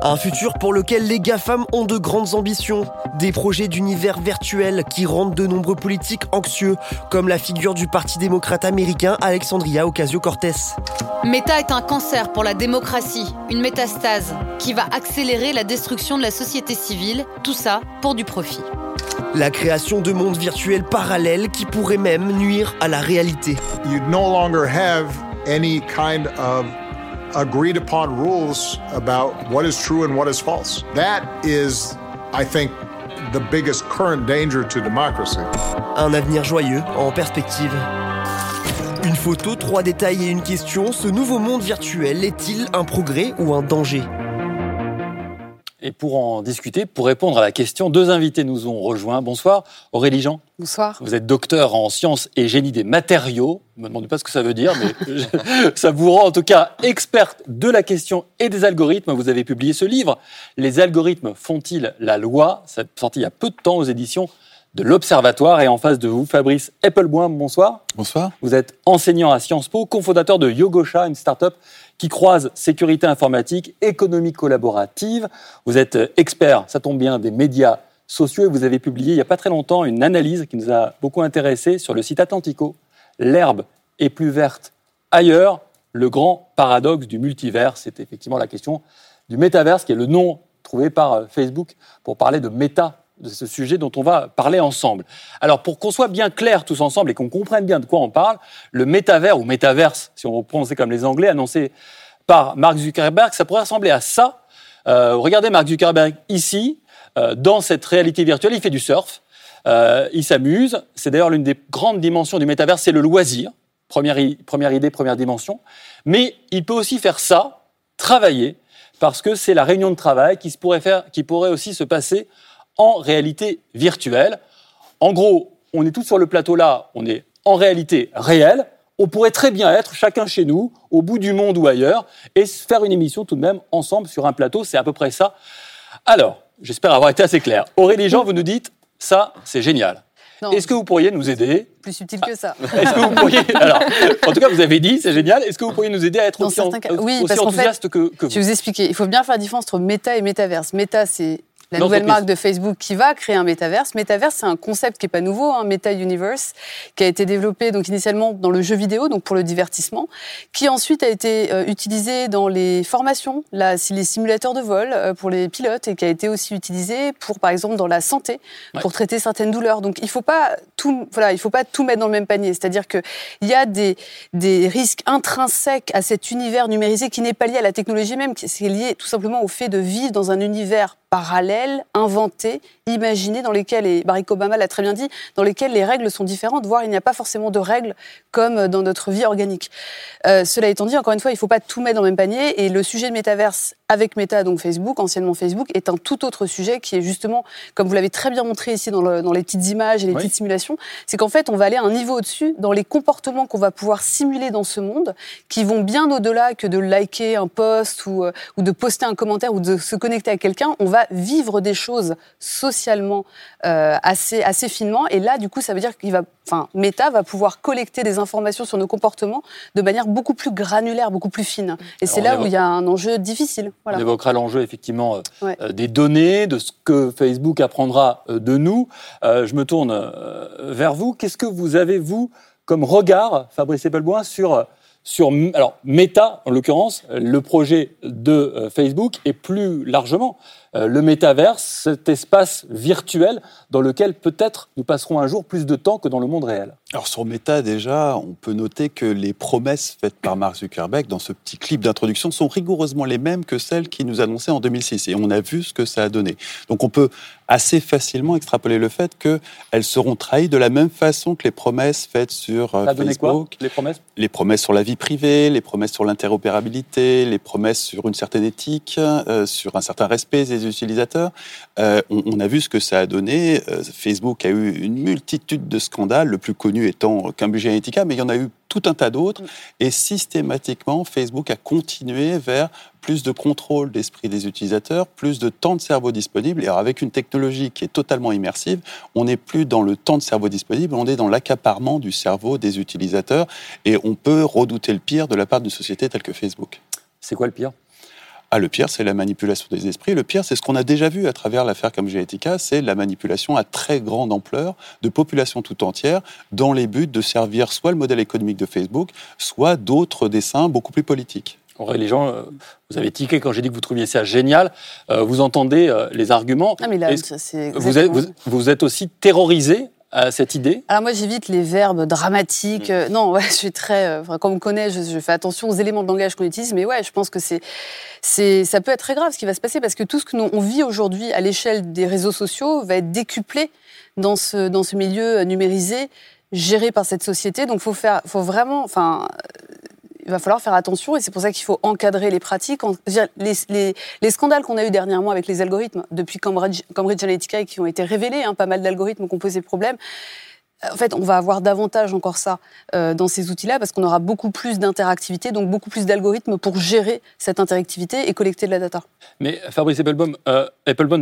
Un futur pour lequel les GAFAM ont de grandes ambitions, des projets d'univers virtuels qui rendent de nombreux politiques anxieux, comme la figure du Parti démocrate américain Alexandria Ocasio-Cortez. Meta est un cancer pour la démocratie, une métastase qui va accélérer la destruction de la société civile, tout ça pour du profit. La création de mondes virtuels parallèles qui pourraient même nuire à la réalité. You no longer have any kind of agreed upon rules about what is true and what is false. That is, I think, the biggest current danger to democracy. Un avenir joyeux en perspective. Une photo, trois détails et une question. Ce nouveau monde virtuel est-il un progrès ou un danger? Et pour en discuter, pour répondre à la question, deux invités nous ont rejoints. Bonsoir, Aurélie Jean. Bonsoir. Vous êtes docteur en sciences et génie des matériaux. Ne me demandez pas ce que ça veut dire, mais ça vous rend en tout cas experte de la question et des algorithmes. Vous avez publié ce livre, Les algorithmes font-ils la loi? C'est sorti il y a peu de temps aux éditions de l'Observatoire. Et en face de vous, Fabrice Eppelboim, bonsoir. Bonsoir. Vous êtes enseignant à Sciences Po, cofondateur de Yogosha, une start-up qui croise sécurité informatique, économie collaborative. Vous êtes euh, expert, ça tombe bien, des médias sociaux et vous avez publié il n'y a pas très longtemps une analyse qui nous a beaucoup intéressé sur le site Atlantico. L'herbe est plus verte ailleurs, le grand paradoxe du multivers. C'est effectivement la question du métaverse, qui est le nom trouvé par euh, Facebook pour parler de méta de ce sujet dont on va parler ensemble. Alors, pour qu'on soit bien clair tous ensemble et qu'on comprenne bien de quoi on parle, le métavers ou métaverse, si on prononçait comme les Anglais, annoncé par Mark Zuckerberg, ça pourrait ressembler à ça. Euh, regardez Mark Zuckerberg ici, euh, dans cette réalité virtuelle, il fait du surf. Euh, il s'amuse. C'est d'ailleurs l'une des grandes dimensions du métaverse, c'est le loisir. Première, première idée, première dimension. Mais il peut aussi faire ça, travailler, parce que c'est la réunion de travail qui, se pourrait faire, qui pourrait aussi se passer en réalité virtuelle. En gros, on est tous sur le plateau là, on est en réalité réel. On pourrait très bien être chacun chez nous, au bout du monde ou ailleurs, et faire une émission tout de même ensemble sur un plateau. C'est à peu près ça. Alors, j'espère avoir été assez clair. Aurélie Jean, vous nous dites, ça, c'est génial. Est-ce que vous pourriez nous aider Plus subtil que ça. Est-ce que vous pourriez Alors, en tout cas, vous avez dit, c'est génial. Est-ce que vous pourriez nous aider à être aussi, oui, enthousiaste que, que, vous Je vais vous? expliquer. Il faut bien faire la différence entre méta et métaverse. Méta, c'est la nouvelle marque de Facebook qui va créer un métaverse. Métaverse, c'est un concept qui est pas nouveau, hein, Meta Universe, qui a été développé donc initialement dans le jeu vidéo, donc pour le divertissement, qui ensuite a été euh, utilisé dans les formations, là, les simulateurs de vol euh, pour les pilotes, et qui a été aussi utilisé pour, par exemple, dans la santé, pour traiter certaines douleurs. Donc, il faut pas tout, voilà, il faut pas tout mettre dans le même panier. C'est-à-dire que il y a des des risques intrinsèques à cet univers numérisé qui n'est pas lié à la technologie même, qui est lié tout simplement au fait de vivre dans un univers parallèles, inventés, imaginés, dans lesquels, et Barack Obama l'a très bien dit, dans lesquels les règles sont différentes, voire il n'y a pas forcément de règles comme dans notre vie organique. Euh, cela étant dit, encore une fois, il ne faut pas tout mettre dans le même panier, et le sujet de métaverse avec Meta, donc Facebook, anciennement Facebook, est un tout autre sujet qui est justement, comme vous l'avez très bien montré ici dans, le, dans, les petites images et les petites simulations, c'est qu'en fait, on va aller un niveau au-dessus dans les comportements qu'on va pouvoir simuler dans ce monde, qui vont bien au-delà que de liker un post ou, euh, ou de poster un commentaire ou de se connecter à quelqu'un. On va vivre des choses socialement euh, assez, assez finement. Et là, du coup, ça veut dire qu'il va, enfin, Meta va pouvoir collecter des informations sur nos comportements de manière beaucoup plus granulaire, beaucoup plus fine. Et c'est là où il y a un enjeu difficile. On évoquera l'enjeu, effectivement, euh, euh, des données, de ce que Facebook apprendra de nous. je me tourne vers vous. Qu'est-ce que vous avez, vous, comme regard, Fabrice Eppelboin, sur sur alors Meta en l'occurrence le projet de Facebook et plus largement euh, le métaverse, cet espace virtuel dans lequel peut-être nous passerons un jour plus de temps que dans le monde réel. Alors sur Meta déjà, on peut noter que les promesses faites par Mark Zuckerberg dans ce petit clip d'introduction sont rigoureusement les mêmes que celles qu'il nous annonçait en 2006 et on a vu ce que ça a donné. Donc on peut assez facilement extrapoler le fait qu'elles seront trahies de la même façon que les promesses faites sur euh, Facebook. Quoi, les promesses? Les promesses sur la vie privée, les promesses sur l'interopérabilité, les promesses sur une certaine éthique, euh, sur un certain respect des utilisateurs. Euh, on, a vu ce que ça a donné. Euh, Facebook a eu une multitude de scandales, le plus connu étant Cambridge Analytica, mais il y en a eu tout un tas d'autres. Et systématiquement, Facebook a continué vers plus de contrôle d'esprit des utilisateurs, plus de temps de cerveau disponible. Et avec une technologie qui est totalement immersive, on n'est plus dans le temps de cerveau disponible, on est dans l'accaparement du cerveau des utilisateurs. Et on peut redouter le pire de la part d'une société telle que Facebook. C'est quoi le pire? Ah, le pire, c'est la manipulation des esprits. Le pire, c'est ce qu'on a déjà vu à travers l'affaire comme Genetica, c'est la manipulation à très grande ampleur de populations tout entières dans les buts de servir soit le modèle économique de Facebook, soit d'autres dessins beaucoup plus politiques. les gens, euh, vous avez tiqué quand j'ai dit que vous trouviez ça génial. Euh, vous entendez euh, les arguments. Ah, mais là, vous, êtes, vous, vous, êtes, aussi terrorisé à cette idée Alors moi j'évite les verbes dramatiques. Mm. non, ouais, je suis très, euh, comme on me connaît, je, fais attention aux éléments de langage qu'on utilise, mais ouais, je pense que c'est, c'est, ça peut être très grave ce qui va se passer parce que tout ce que on vit aujourd'hui à l'échelle des réseaux sociaux va être décuplé dans ce dans ce milieu numérisé géré par cette société. Donc faut faire, faut vraiment, enfin, il va falloir faire attention et c'est pour ça qu'il faut encadrer les pratiques. Les, les, scandales qu'on a eu dernièrement avec les algorithmes, depuis Cambridge, Cambridge Analytica, qui ont été révélés, hein, pas mal d'algorithmes qui ont posé problème. En fait, on va avoir davantage encore ça euh, dans ces outils-là parce qu'on aura beaucoup plus d'interactivité, donc beaucoup plus d'algorithmes pour gérer cette interactivité et collecter de la data. Mais Fabrice Applebaum, euh,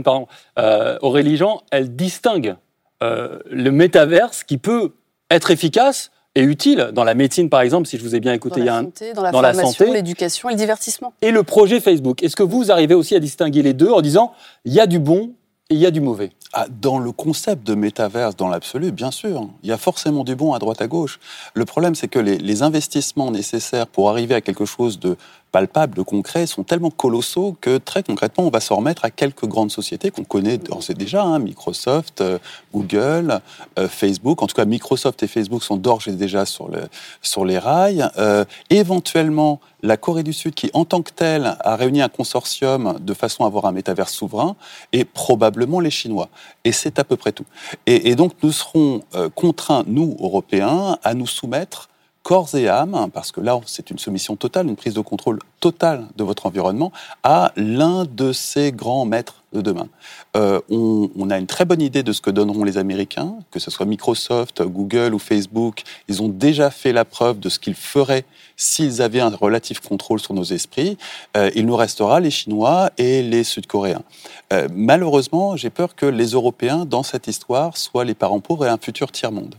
pardon, euh, Aurélie Jean, elle distingue euh, le métaverse qui peut être efficace est utile dans la médecine, par exemple, si je vous ai bien écouté, dans la santé, dans la formation, l'éducation et le divertissement. Et le projet Facebook. Est-ce que vous arrivez aussi à distinguer les deux en disant il y a du bon et il y a du mauvais? Ah, Dans le concept de métaverse, dans l'absolu, bien sûr, il y a forcément du bon à droite à gauche. Le problème, c'est que les, les, investissements nécessaires pour arriver à quelque chose de palpables, concrets, sont tellement colossaux que très concrètement, on va s'en remettre à quelques grandes sociétés qu'on connaît déjà, hein, Microsoft, euh, Google, euh, Facebook. En tout cas, Microsoft et Facebook sont d'ores et déjà sur, le, sur les rails. Euh, éventuellement, la Corée du Sud, qui en tant que telle a réuni un consortium de façon à avoir un métavers souverain, et probablement les Chinois. Et c'est à peu près tout. Et, et donc nous serons contraints, nous, Européens, à nous soumettre corps et âme, parce que là, c'est une soumission totale, une prise de contrôle totale de votre environnement, à l'un de ces grands maîtres de demain. Euh, on, a une très bonne idée de ce que donneront les Américains, que ce soit Microsoft, Google ou Facebook. Ils ont déjà fait la preuve de ce qu'ils feraient s'ils avaient un relatif contrôle sur nos esprits. Euh, il nous restera les Chinois et les Sud-Coréens. Euh, malheureusement, j'ai peur que les Européens, dans cette histoire, soient les parents pauvres et un futur tiers-monde.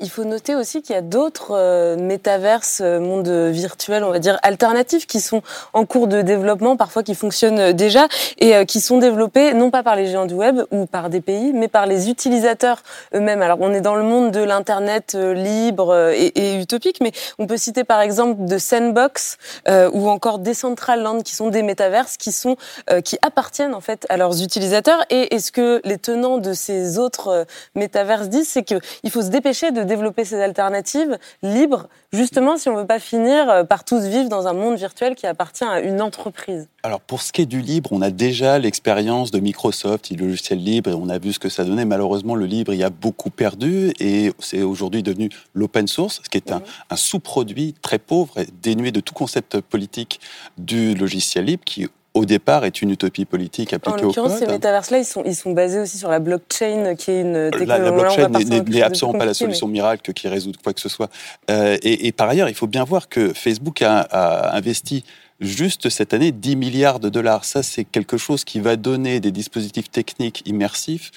Il faut noter aussi qu'il y a d'autres métaverses, mondes virtuels, on va dire, alternatifs qui sont en cours de développement, parfois qui fonctionnent déjà et qui sont développés non pas par les géants du web ou par des pays, mais par les utilisateurs eux-mêmes. Alors on est dans le monde de l'internet euh, libre euh, et, utopique, mais on peut citer par exemple de Sandbox euh, ou encore Decentraland qui sont des métaverses qui sont qui appartiennent en fait à leurs utilisateurs. Et, est ce que les tenants de ces autres métaverses disent, c'est qu'il faut se dépêcher de développer ces alternatives libres, justement si on veut pas finir par tous vivre dans un monde virtuel qui appartient à une entreprise. Alors pour ce qui est du libre, on a déjà l'expérience de Microsoft, le logiciel libre, et on a vu ce que ça donnait. Malheureusement, le libre y a beaucoup perdu, et c'est aujourd'hui devenu l'open source, ce qui est un, sous-produit très pauvre et dénué de tout concept politique du logiciel libre, qui au départ est une utopie politique appliquée au code. En l'occurrence, ces métaverses-là, ils sont, ils sont basés aussi sur la blockchain, qui est une technologie... La, la blockchain n'est absolument pas la solution miracle qui résout quoi que ce soit. Euh, et, et, par ailleurs, il faut bien voir que Facebook a, a investi juste cette année 10 milliards de dollars. Ça, c'est quelque chose qui va donner des dispositifs techniques immersifs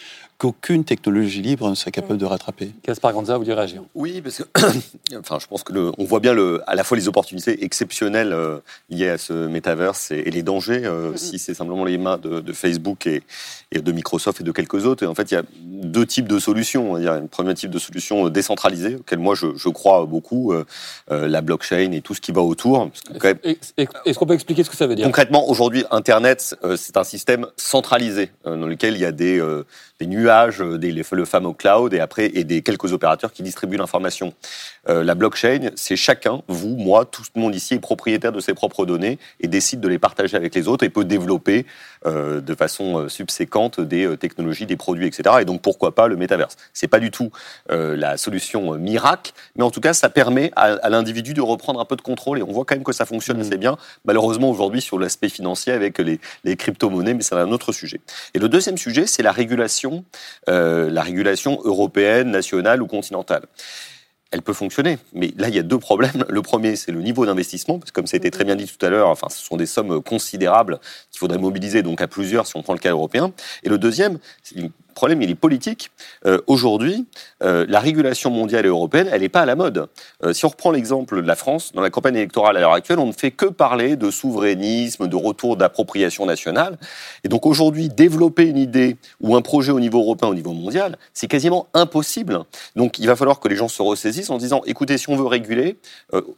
qu'aucune technologie libre ne serait capable de rattraper. Gaspard Ganza, vous voulez réagir Oui, parce que enfin, je pense que le, on voit bien le, à la fois les opportunités exceptionnelles euh, liées à ce métaverse et, les dangers euh, si c'est simplement les mains de, de Facebook et, et, de Microsoft et de quelques autres. Et en fait, il y a deux types de solutions. Il y a un premier type de solution décentralisée, auquel moi je, je crois beaucoup, euh, la blockchain et tout ce qui va autour. Est-ce qu'on peut expliquer ce que ça veut dire? Concrètement, aujourd'hui, Internet, c'est un système centralisé dans lequel il y a des, nuages, euh, des, le fameux cloud et après et des quelques opérateurs qui distribuent l'information. Euh, la blockchain, c'est chacun, vous, moi, tout le monde ici est propriétaire de ses propres données et décide de les partager avec les autres et peut développer euh, de façon subséquente des technologies, des produits, etc. Et donc pourquoi pas le métaverse? C'est pas du tout la solution miracle, mais en tout cas ça permet à, l'individu de reprendre un peu de contrôle et on voit quand même que ça fonctionne mmh. assez bien. Malheureusement aujourd'hui sur l'aspect financier avec les, les crypto-monnaies, mais c'est un autre sujet. Et le deuxième sujet, c'est la régulation euh, la régulation européenne, nationale ou continentale elle peut fonctionner. Mais là, il y a deux problèmes. Le premier, c'est le niveau d'investissement, parce que comme ça a été très bien dit tout à l'heure, enfin, ce sont des sommes considérables qu'il faudrait mobiliser donc à plusieurs si on prend le cas européen. Et le deuxième, c'est le problème, il est politique. Euh, aujourd'hui, euh, la régulation mondiale et européenne, elle n'est pas à la mode. Euh, si on reprend l'exemple de la France, dans la campagne électorale à l'heure actuelle, on ne fait que parler de souverainisme, de retour d'appropriation nationale. Et donc aujourd'hui, développer une idée ou un projet au niveau européen, au niveau mondial, c'est quasiment impossible. Donc il va falloir que les gens se ressaisissent en disant, écoutez, si on veut réguler,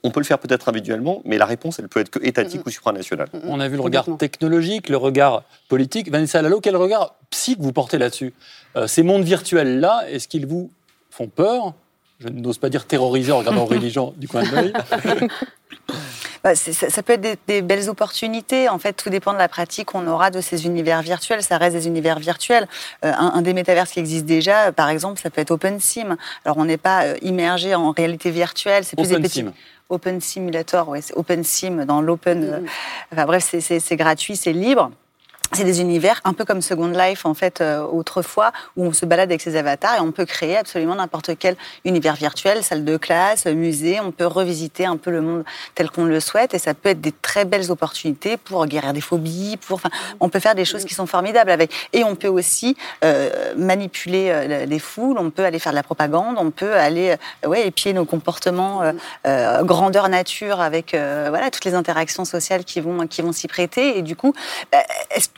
on peut le faire peut-être individuellement, mais la réponse, elle peut être que étatique ou supranationale. On a vu le regard technologique, le regard politique. Vanessa Lalo, quel regard psy que vous portez là-dessus euh, Ces mondes virtuels-là, est-ce qu'ils vous font peur? Je n'ose pas dire terroriser en regardant Jean du coin de l'œil. Bah, ça, peut être des, belles opportunités. En fait, tout dépend de la pratique qu'on aura de ces univers virtuels. Ça reste des univers virtuels. Euh, un, des métaverses qui existe déjà, par exemple, ça peut être OpenSim. Alors, on n'est pas euh, immergé en réalité virtuelle. C'est plus des petits. Open Simulator, ouais, c'est OpenSim dans l'open. Mm. enfin bref, c'est gratuit, c'est libre c'est des univers un peu comme Second Life en fait euh, autrefois où on se balade avec ses avatars et on peut créer absolument n'importe quel univers virtuel, salle de classe, musée, on peut revisiter un peu le monde tel qu'on le souhaite et ça peut être des très belles opportunités pour guérir des phobies, pour enfin on peut faire des choses qui sont formidables avec. Et on peut aussi euh, manipuler euh, les foules, on peut aller faire de la propagande, on peut aller ouais épier nos comportements grandeur nature avec voilà toutes les interactions sociales qui vont qui vont s'y prêter. Et du coup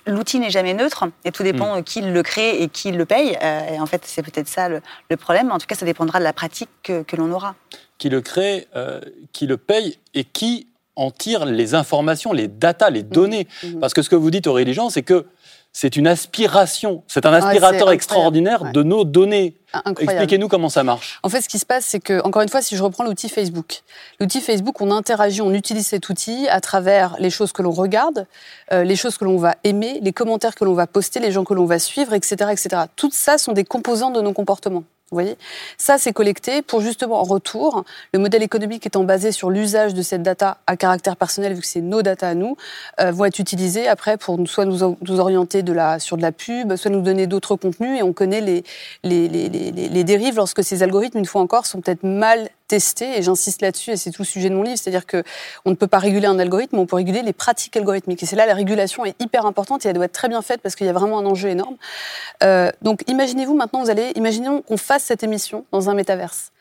l'outil n'est jamais neutre et tout dépend mm. qui le crée et qui le paye. Euh, et en fait, c'est peut-être ça le, problème. En tout cas, ça dépendra de la pratique que, l'on aura. Qui le crée, euh, qui le paye et qui en tire les informations, les datas, les données. Parce que ce que vous dites, Aurélie Jean, c'est que c'est une aspiration, c'est un ah, aspirateur extraordinaire de nos données. Expliquez-nous comment ça marche. En fait, ce qui se passe, c'est que, encore une fois, si je reprends l'outil Facebook, l'outil Facebook, on interagit, on utilise cet outil à travers les choses que l'on regarde, euh, les choses que l'on va aimer, les commentaires que l'on va poster, les gens que l'on va suivre, etc., etc. Tout ça sont des composants de nos comportements. Vous voyez? Ça, c'est collecté pour justement en retour, le modèle économique étant basé sur l'usage de cette data à caractère personnel, vu que c'est nos data à nous, euh, vont être utilisés après pour soit nous, nous, orienter de la, sur de la pub, soit nous donner d'autres contenus. Et on connaît les, les, les, les, les dérives lorsque ces algorithmes, une fois encore, sont peut-être mal tester, et j'insiste là-dessus, et c'est tout le sujet de mon livre, c'est-à-dire que on ne peut pas réguler un algorithme, on peut réguler les pratiques algorithmiques. Et c'est là la régulation est hyper importante et elle doit être très bien faite parce qu'il y a vraiment un enjeu énorme. Euh, donc imaginez-vous maintenant, vous allez, imaginons qu'on fasse cette émission dans un métaverse.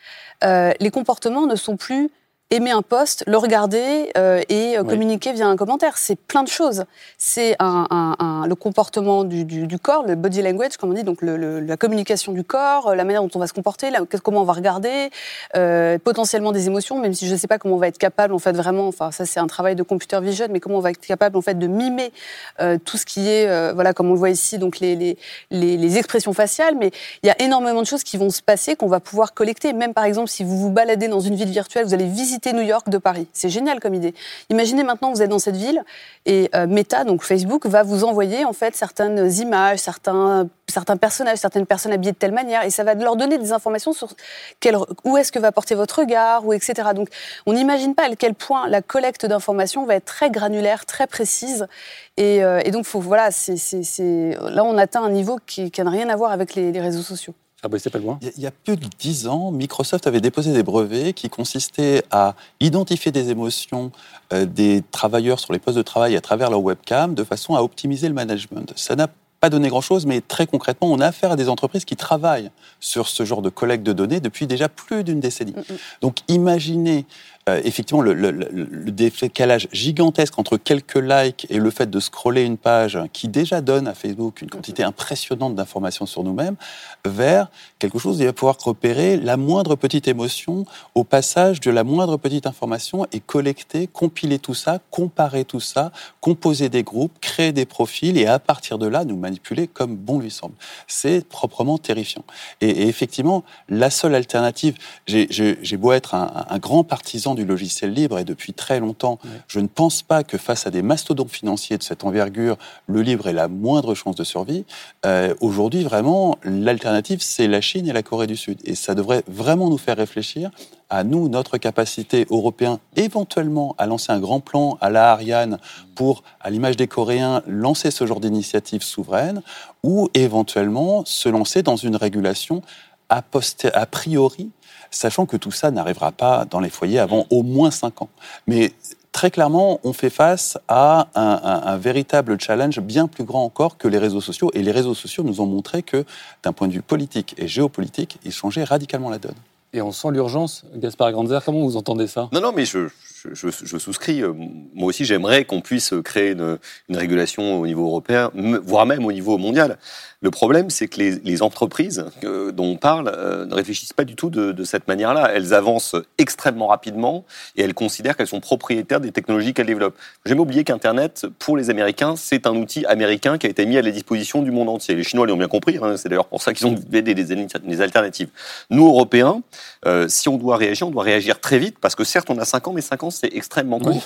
Euh, les comportements ne sont plus aimer un post, le regarder euh, et euh, communiquer via un commentaire. C'est plein de choses. C'est un, un, un, le comportement du, du, du, corps, le body language, comme on dit, donc le, le, la communication du corps, la manière dont on va se comporter, la, comment on va regarder, euh, potentiellement des émotions, même si je ne sais pas comment on va être capable, en fait, vraiment, enfin, ça c'est un travail de computer vision, mais comment on va être capable, en fait, de mimer euh, tout ce qui est, euh, voilà, comme on le voit ici, donc les, les, les, les expressions faciales, mais il y a énormément de choses qui vont se passer, qu'on va pouvoir collecter. Même, par exemple, si vous vous baladez dans une ville virtuelle, vous allez visiter New York de Paris. C'est génial comme idée. Imaginez maintenant vous êtes dans cette ville et euh, Meta, donc Facebook, va vous envoyer en fait certaines images, certains, certains personnages, certaines personnes habillées de telle manière et ça va leur donner des informations sur quel, où est-ce que va porter votre regard, ou etc. Donc on n'imagine pas à quel point la collecte d'informations va être très granulaire, très précise et, euh, donc voilà, là on atteint un niveau qui n'a rien à voir avec les réseaux sociaux. Ah pas loin. Il y a plus de dix ans, Microsoft avait déposé des brevets qui consistaient à identifier des émotions euh, des travailleurs sur les postes de travail à travers leur webcam de façon à optimiser le management. Ça n'a pas donné grand-chose, mais très concrètement, on a affaire à des entreprises qui travaillent sur ce genre de collecte de données depuis déjà plus d'une décennie. Mm, mm. Donc imaginez euh, effectivement le, le, le, décalage gigantesque entre quelques likes et le fait de scroller une page qui déjà donne à Facebook une quantité impressionnante d'informations sur nous-mêmes, vers quelque chose où il va pouvoir repérer la moindre petite émotion au passage de la moindre petite information et collecter, compiler tout ça, comparer tout ça, composer des groupes, créer des profils et à partir de là nous manipuler comme bon lui semble. C'est proprement terrifiant. Et, effectivement, la seule alternative, j'ai beau être un, un grand partisan du logiciel libre et depuis très longtemps, je ne pense pas que face à des mastodontes financiers de cette envergure, le libre ait la moindre chance de survie. Euh, Aujourd'hui, vraiment, l'alternative, c'est la Chine et la Corée du Sud. Et ça devrait vraiment nous faire réfléchir à nous, notre capacité européenne, éventuellement à lancer un grand plan à la Ariane pour, à l'image des Coréens, lancer ce genre d'initiative souveraine, ou éventuellement se lancer dans une régulation a, a priori sachant que tout ça n'arrivera pas dans les foyers avant au moins 5 ans. Mais très clairement, on fait face à un, véritable challenge bien plus grand encore que les réseaux sociaux. Et les réseaux sociaux nous ont montré que, d'un point de vue politique et géopolitique, ils changeaient radicalement la donne. Et on sent l'urgence, Gaspard Granzer, comment vous entendez ça? Non, non, mais je, je, souscris. Euh, moi aussi, j'aimerais qu'on puisse créer une, régulation au niveau européen, voire même au niveau mondial. Le problème, c'est que les, entreprises dont on parle euh, ne réfléchissent pas du tout de, cette manière-là. Elles avancent extrêmement rapidement et elles considèrent qu'elles sont propriétaires des technologies qu'elles développent. J'aime oublier qu'Internet, pour les Américains, c'est un outil américain qui a été mis à la disposition du monde entier. Les Chinois l'ont bien compris. Hein, c'est d'ailleurs pour ça qu'ils ont des, des, alternatives. Nous, Européens, euh, si on doit réagir, on doit réagir très vite parce que certes, on a 5 ans, mais 5 ans, c'est extrêmement court.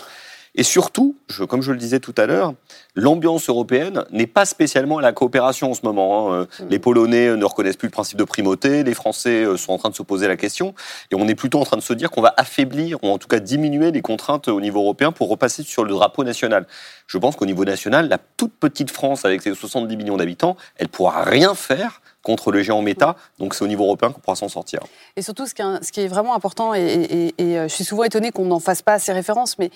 Et surtout, je, comme je le disais tout à l'heure, l'ambiance européenne n'est pas spécialement à la coopération en ce moment. Hein. Mm. Les Polonais ne reconnaissent plus le principe de primauté, les Français euh, sont en train de se poser la question, et on est plutôt en train de se dire qu'on va affaiblir, ou en tout cas diminuer les contraintes au niveau européen pour repasser sur le drapeau national. Je pense qu'au niveau national, la toute petite France, avec ses 70 millions d'habitants, elle pourra rien faire contre le géant méta. Donc c'est au niveau européen qu'on pourra s'en sortir. Et surtout, ce qui est, vraiment important, et, euh, je suis souvent étonné qu'on n'en fasse pas ces références, mais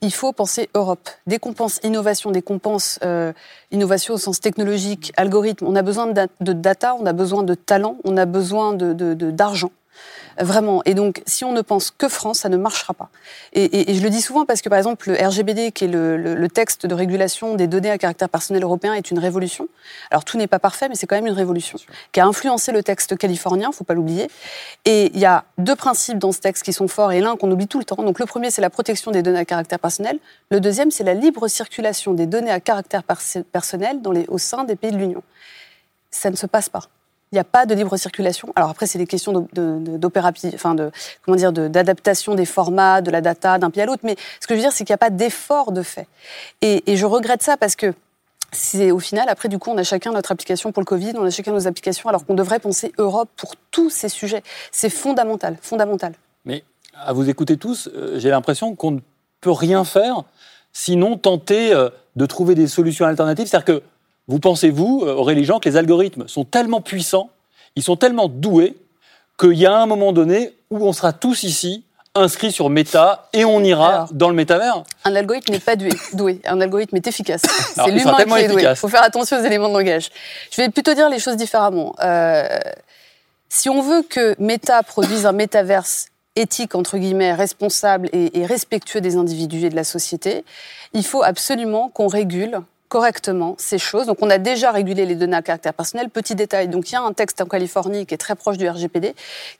il faut penser Europe. Dès qu'on pense innovation, dès qu'on pense euh, innovation au sens technologique, algorithme, on a besoin de, data, on a besoin de talent, on a besoin d'argent. De, Vraiment. Et donc, si on ne pense que France, ça ne marchera pas. Et, je le dis souvent parce que, par exemple, le RGBD, qui est le, texte de régulation des données à caractère personnel européen, est une révolution. Alors, tout n'est pas parfait, mais c'est quand même une révolution qui a influencé le texte californien, il ne faut pas l'oublier. Et il y a deux principes dans ce texte qui sont forts et l'un qu'on oublie tout le temps. Donc, le premier, c'est la protection des données à caractère personnel. Le deuxième, c'est la libre circulation des données à caractère personnel dans les, au sein des pays de l'Union. Ça ne se passe pas il n'y a pas de libre circulation. Alors après, c'est des questions d'opérativité, enfin de comment dire, d'adaptation des formats, de la data d'un pays à l'autre. Mais ce que je veux dire, c'est qu'il n'y a pas d'effort de fait. Et, je regrette ça parce que c'est au final, après, du coup, on a chacun notre application pour le Covid, on a chacun nos applications, alors qu'on devrait penser Europe pour tous ces sujets. C'est fondamental, fondamental. Mais à vous écouter tous, euh, j'ai l'impression qu'on ne peut rien faire sinon tenter euh, de trouver des solutions alternatives. C'est-à-dire que vous pensez, vous, euh, Aurélie Jean, que les algorithmes sont tellement puissants, ils sont tellement doués, qu'il y a un moment donné où on sera tous ici inscrits sur Meta et on ira dans le métavers Un algorithme n'est pas doué, un algorithme est efficace. C'est l'humain qui est doué. Il faut faire attention aux éléments de langage. Je vais plutôt dire les choses différemment. Euh, si on veut que Meta produise un métaverse éthique, entre guillemets, responsable et respectueux des individus et de la société, il faut absolument qu'on régule correctement ces choses. Donc on a déjà régulé les données à caractère personnel. Petit détail, donc il y a un texte en Californie qui est très proche du RGPD,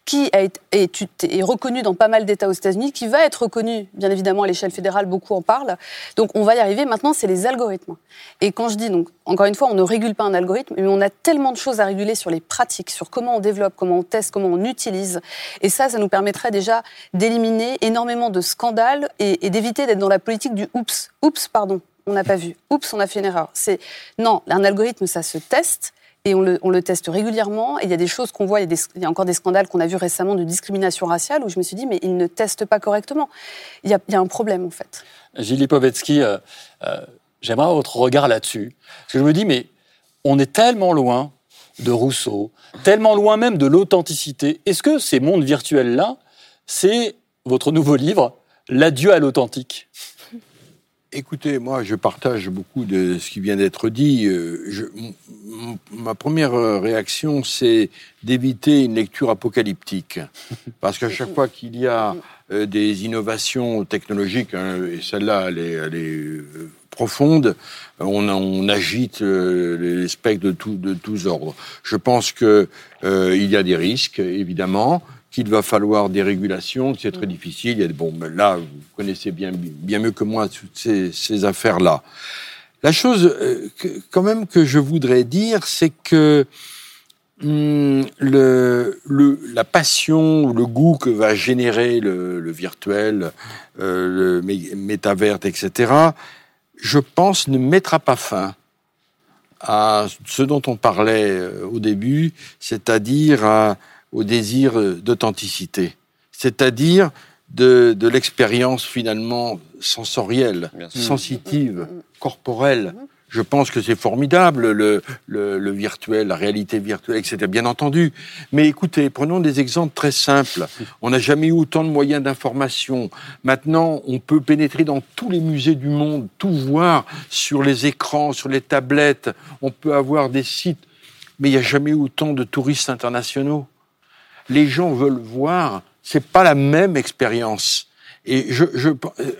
qui est, reconnu dans pas mal d'États aux États-Unis, qui va être reconnu, bien évidemment, à l'échelle fédérale, beaucoup en parlent. Donc on va y arriver. Maintenant, c'est les algorithmes. Et quand je dis, donc, encore une fois, on ne régule pas un algorithme, mais on a tellement de choses à réguler sur les pratiques, sur comment on développe, comment on teste, comment on utilise. Et ça, ça nous permettrait déjà d'éliminer énormément de scandales et, et d'éviter d'être dans la politique du oups. Oups, pardon on n'a pas vu. Oups, on a fait une erreur. C'est non, un algorithme, ça se teste et on le, teste régulièrement. Et il y a des choses qu'on voit, il y, a encore des scandales qu'on a vus récemment de discrimination raciale où je me suis dit, mais ils ne testent pas correctement. Il y a, un problème, en fait. Gilles Lipovetsky, euh, euh, j'aimerais votre regard là-dessus. Parce que je me dis, mais on est tellement loin de Rousseau, tellement loin même de l'authenticité. Est-ce que ces mondes virtuels-là, c'est votre nouveau livre, L'adieu à l'authentique? Écoutez, moi, je partage beaucoup de ce qui vient d'être dit. Euh, je, ma première réaction, c'est d'éviter une lecture apocalyptique. Parce qu'à chaque fois qu'il y a euh, des innovations technologiques, hein, et celle-là, elle est, elle est euh, profonde, on, on agite les spectres de, tout, de tous ordres. Je pense qu'il y a des risques, évidemment qu'il va falloir des régulations, que c'est très mm. difficile. Il y a, bon, là, vous connaissez bien, bien mieux que moi toutes ces, ces affaires-là. La chose, euh, quand même, que je voudrais dire, c'est que hum, le, le, la passion ou le goût que va générer le, le virtuel, euh, le métavers, etc., je pense ne mettra pas fin à ce dont on parlait euh, au début, c'est-à-dire à au désir d'authenticité, c'est-à-dire de, de l'expérience finalement sensorielle, sensitive, corporelle. Je pense que c'est formidable, le, le, le, virtuel, la réalité virtuelle, etc. Bien entendu. Mais écoutez, prenons des exemples très simples. On n'a jamais eu autant de moyens d'information. Maintenant, on peut pénétrer dans tous les musées du monde, tout voir sur les écrans, sur les tablettes. On peut avoir des sites. Mais il n'y a jamais eu autant de touristes internationaux les gens veulent voir, c'est pas la même expérience. Et je, je,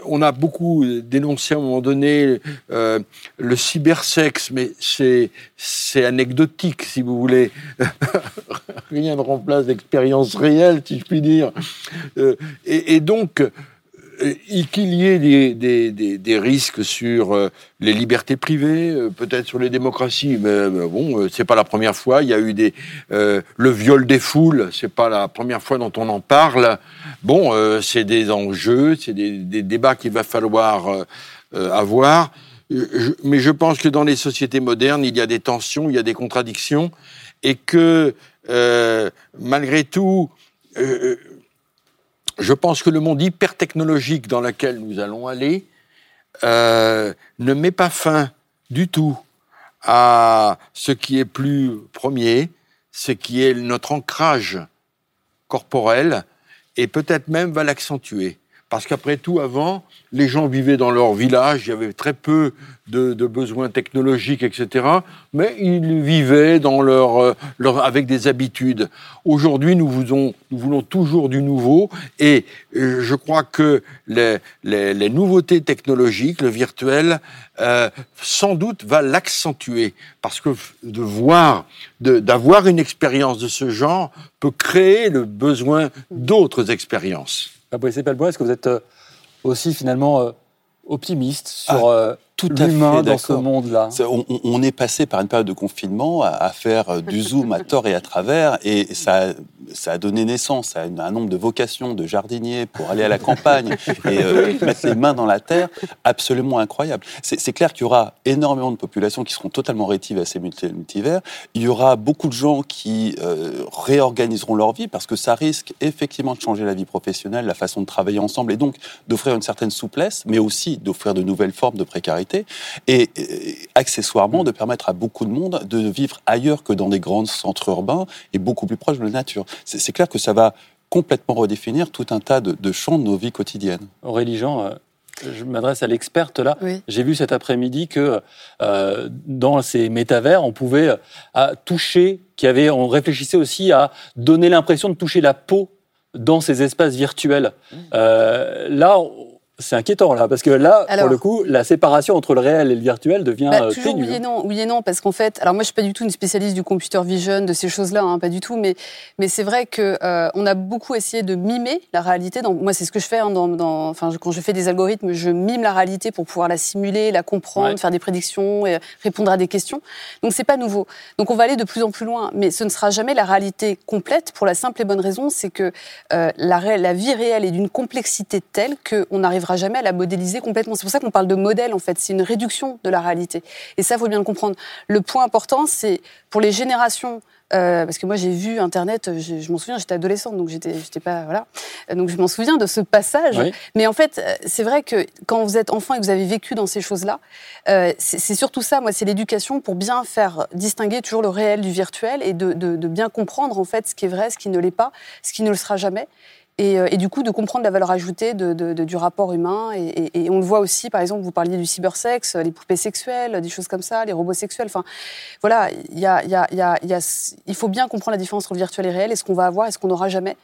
on a beaucoup dénoncé à un moment donné euh, le cybersexe, mais c'est c'est anecdotique, si vous voulez. Rien ne remplace l'expérience réelle, si je puis dire. Euh, et, donc, qu'il y ait des, des, des, risques sur euh, les libertés privées, euh, peut-être sur les démocraties, mais bon, c'est pas la première fois. Il y a eu des le viol des foules, c'est pas la première fois dont on en parle. Bon, c'est des enjeux, c'est des, des, débats qu'il va falloir avoir. mais je pense que dans les sociétés modernes, il y a des tensions, il y a des contradictions, et que malgré tout je pense que le monde hyper-technologique dans lequel nous allons aller euh, ne met pas fin du tout à ce qui est plus premier, ce qui est notre ancrage corporel, et peut-être même va l'accentuer. Parce qu'après tout, avant, les gens vivaient dans leur village, il y avait très peu de, besoins technologiques, etc. Mais ils vivaient dans leur, euh, leur avec des habitudes. Aujourd'hui, nous voulons, nous voulons toujours du nouveau, et euh, je crois que les, les, nouveautés technologiques, le virtuel, euh, sans doute va l'accentuer, parce que de voir, d'avoir une expérience de ce genre peut créer le besoin d'autres expériences. Fabrice Pelbois, est-ce que vous êtes aussi finalement optimiste sur ah tout l'humain dans ce monde-là. On, est passé par une période de confinement à, faire euh, du zoom à tort et à travers, et ça, ça a donné naissance à un nombre de vocations de jardiniers pour aller à la campagne et euh, mettre les mains dans la terre absolument incroyable. C'est clair qu'il y aura énormément de populations qui seront totalement rétives à ces multivers. Il y aura beaucoup de gens qui euh, réorganiseront leur vie parce que ça risque effectivement de changer la vie professionnelle, la façon de travailler ensemble et donc d'offrir une certaine souplesse, mais aussi d'offrir de nouvelles formes de précarité et, accessoirement de permettre à beaucoup de monde de vivre ailleurs que dans des grands centres urbains et beaucoup plus proches de la nature. C'est clair que ça va complètement redéfinir tout un tas de, champs de nos vies quotidiennes. Aurélie Jean, euh, je m'adresse à l'experte là. J'ai vu cet après-midi que euh, dans ces métavers, on pouvait euh, toucher, qu'il avait, on réfléchissait aussi à donner l'impression de toucher la peau dans ces espaces virtuels. Mmh. là, c'est inquiétant là, parce que là, pour le coup, la séparation entre le réel et le virtuel devient bah, euh, toujours Oui et non, oui et non, parce qu'en fait, alors moi je suis pas du tout une spécialiste du computer vision, de ces choses-là, hein, pas du tout, mais mais c'est vrai que euh, on a beaucoup essayé de mimer la réalité. Moi, c'est ce que je fais. Hein, dans, enfin, quand je fais des algorithmes, je mime la réalité pour pouvoir la simuler, la comprendre, faire des prédictions, et répondre à des questions. Donc c'est pas nouveau. Donc on va aller de plus en plus loin, mais ce ne sera jamais la réalité complète pour la simple et bonne raison, c'est que euh, la, la vie réelle est d'une complexité telle qu'on arrivera jamais à la modéliser complètement. C'est pour ça qu'on parle de modèle, en fait. C'est une réduction de la réalité. Et ça, il faut bien le comprendre. Le point important, c'est pour les générations euh, parce que moi j'ai vu Internet, je, m'en souviens, j'étais adolescente, donc j'étais, j'étais pas voilà, donc je m'en souviens de ce passage. Mais en fait, euh, c'est vrai que quand vous êtes enfant et que vous avez vécu dans ces choses-là, euh, c'est, surtout ça. Moi, c'est l'éducation pour bien faire distinguer toujours le réel du virtuel et de, de, de, bien comprendre en fait ce qui est vrai, ce qui ne l'est pas, ce qui ne le sera jamais. Euh, et, du coup de comprendre la valeur ajoutée du rapport humain. Et, on le voit aussi, par exemple, vous parliez du cybersexe, les poupées sexuelles, des choses comme ça, les robots sexuels. Enfin, voilà, il faut bien comprendre la différence entre le virtuel et le réel, et ce qu'on va avoir et ce qu'on n'aura jamais.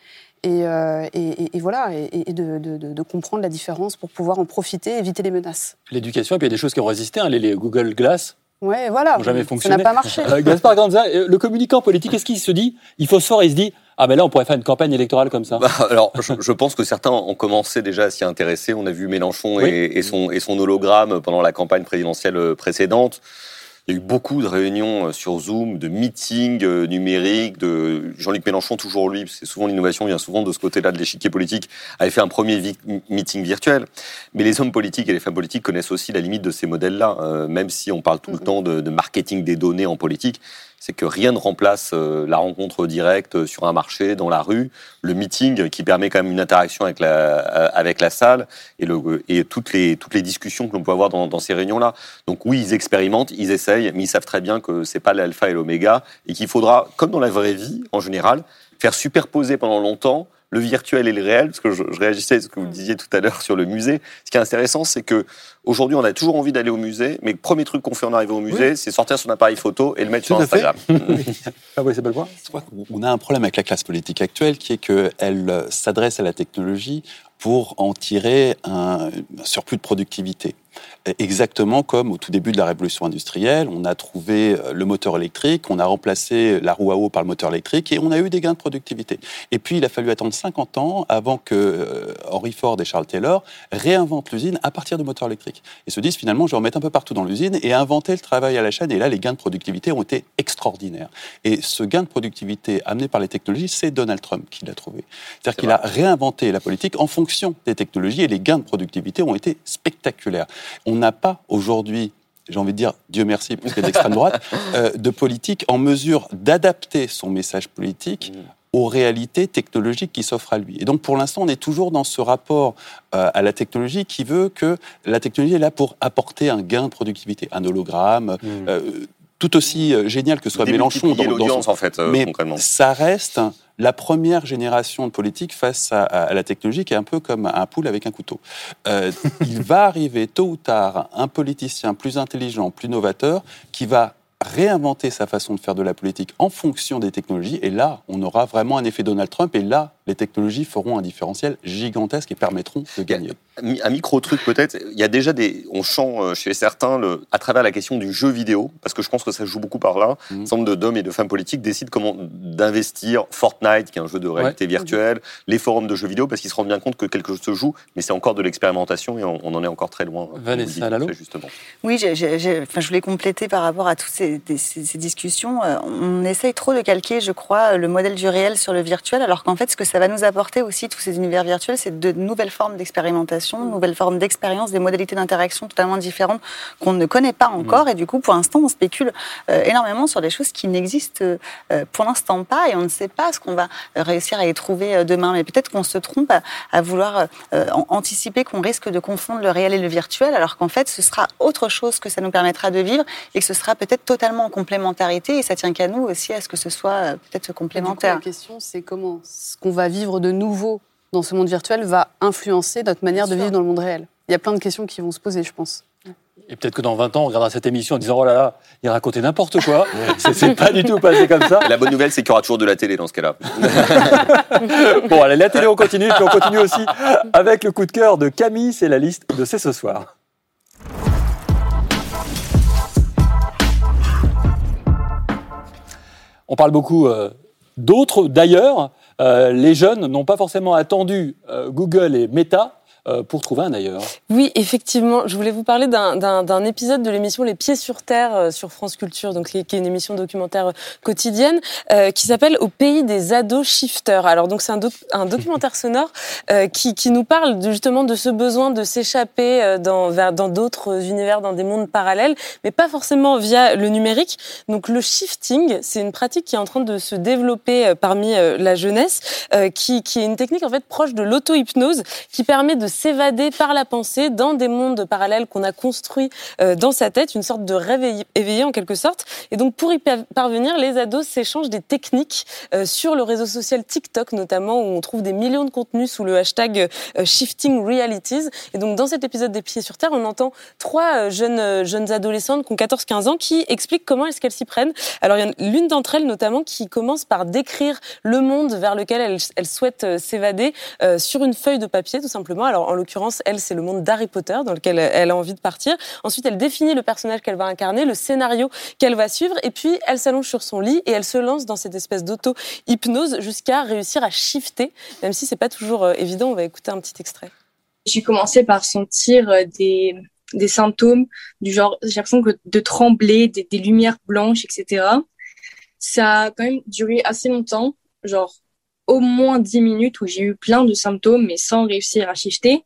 Et, euh, voilà, et, de, comprendre la différence pour pouvoir en profiter, éviter les menaces. L'éducation, et puis il y a des choses qui ont résisté, hein, les, Google Glass. Ouais, voilà. jamais fonctionné. Ça n'a pas marché. Euh, Gaspard Ganza, le communicant politique, est-ce qu'il se dit, il faut se fort, il se dit, ah ben là, on pourrait faire une campagne électorale comme ça. Bah, alors, je, pense que certains ont commencé déjà à s'y intéresser. On a vu Mélenchon et, son, et son hologramme pendant la campagne présidentielle précédente. Il y a eu beaucoup de réunions euh, sur Zoom, de meetings euh, numériques, de Jean-Luc Mélenchon, toujours lui, c'est souvent l'innovation vient souvent de ce côté-là de l'échiquier politique, avait fait un premier meeting virtuel. Mais les hommes politiques et les femmes politiques connaissent aussi la limite de ces modèles-là, euh, même si on parle tout le mm-hmm. temps de, de marketing des données en politique c'est que rien ne remplace euh, la rencontre directe sur un marché, dans la rue, le meeting qui permet quand même une interaction avec la, euh, avec la salle et, le, et toutes, les, toutes les discussions que l'on peut avoir dans, dans ces réunions-là. Donc oui, ils expérimentent, ils essayent, mais ils savent très bien que c'est pas l'alpha et l'oméga et qu'il faudra, comme dans la vraie vie en général, faire superposer pendant longtemps le virtuel et le réel, parce que je, réagissais à ce que vous disiez tout à l'heure sur le musée. Ce qui est intéressant, c'est que aujourd'hui, on a toujours envie d'aller au musée, mais le premier truc qu'on fait en arrivant au musée, c'est sortir son appareil photo et le mettre sur Instagram. ah oui, c'est belle Je crois qu'on a un problème avec la classe politique actuelle, qui est qu'elle euh, s'adresse à la technologie pour en tirer un surplus de productivité. Exactement comme au tout début de la révolution industrielle, on a trouvé euh, le moteur électrique, on a remplacé la roue à eau par le moteur électrique et on a eu des gains de productivité. Et puis il a fallu attendre 50 ans avant que euh, Henry Ford et Charles Taylor réinventent l'usine à partir du moteur électrique. Et se disent finalement, je vais en mettre un peu partout dans l'usine et inventer le travail à la chaîne. Et là, les gains de productivité ont été extraordinaires. Et ce gain de productivité amené par les technologies, c'est Donald Trump qui l'a trouvé. C'est-à-dire qu'il a réinventé la politique en fonction des technologies et les gains de productivité ont été spectaculaires. On n'a pas aujourd'hui j'ai envie de dire, Dieu merci, parce y d'extrême droite, euh, de politique en mesure d'adapter son message politique mmh. aux réalités technologiques qui s'offrent à lui. Et donc, pour l'instant, on est toujours dans ce rapport euh, à la technologie qui veut que la technologie est là pour apporter un gain de productivité, un hologramme, mmh. euh, tout aussi génial que soit Mélenchon dans, dans son... en fait, mais ça reste la première génération de politique face à, la technologie qui est un peu comme un poule avec un couteau. Euh, il va arriver tôt ou tard un politicien plus intelligent, plus novateur, qui va réinventer sa façon de faire de la politique en fonction des technologies. Et là, on aura vraiment un effet Donald Trump. Et là, les technologies feront un différentiel gigantesque et permettrent de gagner. Un micro truc peut-être. Il y a déjà des, on sent euh, chez certains le, à travers la question du jeu vidéo, parce que je pense que ça joue beaucoup par là. Mmh. Un certain nombre d'hommes et de femmes politiques décident comment d'investir Fortnite, qui est un jeu de réalité virtuelle, les forums de jeux vidéo, parce qu'ils se rendent bien compte que quelque chose se joue, mais c'est encore de l'expérimentation et on, en est encore très loin. Vanessa Lalo. Justement. Oui, enfin, je voulais compléter par rapport à toutes ces, ces, discussions. Euh, on essaye trop de calquer, je crois, le modèle du réel sur le virtuel, alors qu'en fait, ce que ça va nous apporter aussi, tous ces univers virtuels, c'est de nouvelles formes d'expérimentation, de nouvelles formes d'expérience, des modalités d'interaction totalement différentes qu'on ne connaît pas encore. Mm. Et du coup, pour l'instant, on spécule euh, énormément sur des choses qui n'existent euh, pour l'instant pas et on ne sait pas ce qu'on va réussir à y trouver demain. Mais peut-être qu'on se trompe à, vouloir anticiper qu'on risque de confondre le réel et le virtuel, alors qu'en fait, ce sera autre chose que ça nous permettra de vivre et que ce sera peut-être totalement en complémentarité et ça tient qu'à nous aussi à ce que ce soit peut-être complémentaire. la question, c'est comment? Ce qu'on va vivre de nouveau dans ce monde virtuel va influencer notre manière de vivre dans le monde réel. Il y a plein de questions qui vont se poser, je pense. Et peut-être que dans 20 ans, on regardera cette émission en disant Oh là là, il racontait n'importe quoi. c'est pas du tout passé comme ça. La bonne nouvelle, c'est qu'il y aura toujours de la télé dans ce cas-là. bon, allez, la télé, on continue. Puis on continue aussi avec le coup de cœur de Camille. C'est la liste de C'est ce soir. On parle beaucoup euh, d'autres. D'ailleurs, les jeunes n'ont pas forcément attendu euh, Google et Meta euh, pour trouver un ailleurs. Oui, effectivement. Je voulais vous parler d'un épisode de l'émission Les Pieds sur Terre euh, sur France Culture, donc qui est une émission documentaire euh, quotidienne, qui s'appelle Au pays des ados shifters. Alors donc c'est un, un, documentaire sonore qui, qui, nous parle justement de ce besoin de s'échapper dans vers dans d'autres univers, dans des mondes parallèles, mais pas forcément via le numérique. Donc le shifting, c'est une pratique qui est en train de se développer parmi la jeunesse, qui, qui est une technique en fait proche de l'auto-hypnose, qui permet de s'évader par la pensée dans des mondes parallèles qu'on a construits euh, dans sa tête, une sorte de rêve éveillé en quelque sorte. Et donc pour y parvenir, les ados s'échangent des techniques euh, sur le réseau social TikTok notamment, où on trouve des millions de contenus sous le hashtag euh, Shifting Realities. Et donc dans cet épisode des Pieds sur Terre, on entend trois jeunes, adolescentes qui ont 14-15 ans qui expliquent comment est-ce qu'elles s'y prennent. Alors il y a l'une d'entre elles notamment qui commence par décrire le monde vers lequel elle souhaite s'évader sur une feuille de papier tout simplement. Alors en l'occurrence, elle, c'est le monde d'Harry Potter dans lequel elle a envie de partir. Ensuite, elle définit le personnage qu'elle va incarner, le scénario qu'elle va suivre, et puis elle s'allonge sur son lit et elle se lance dans cette espèce d'auto-hypnose jusqu'à réussir à shifter, même si c'est pas toujours euh, évident. On va écouter un petit extrait. J'ai commencé par sentir euh, des, des symptômes du genre, j'ai l'impression de trembler, des, des lumières blanches, etc. Ça a quand même duré assez longtemps, genre au moins 10 minutes où j'ai eu plein de symptômes mais sans réussir à shifter.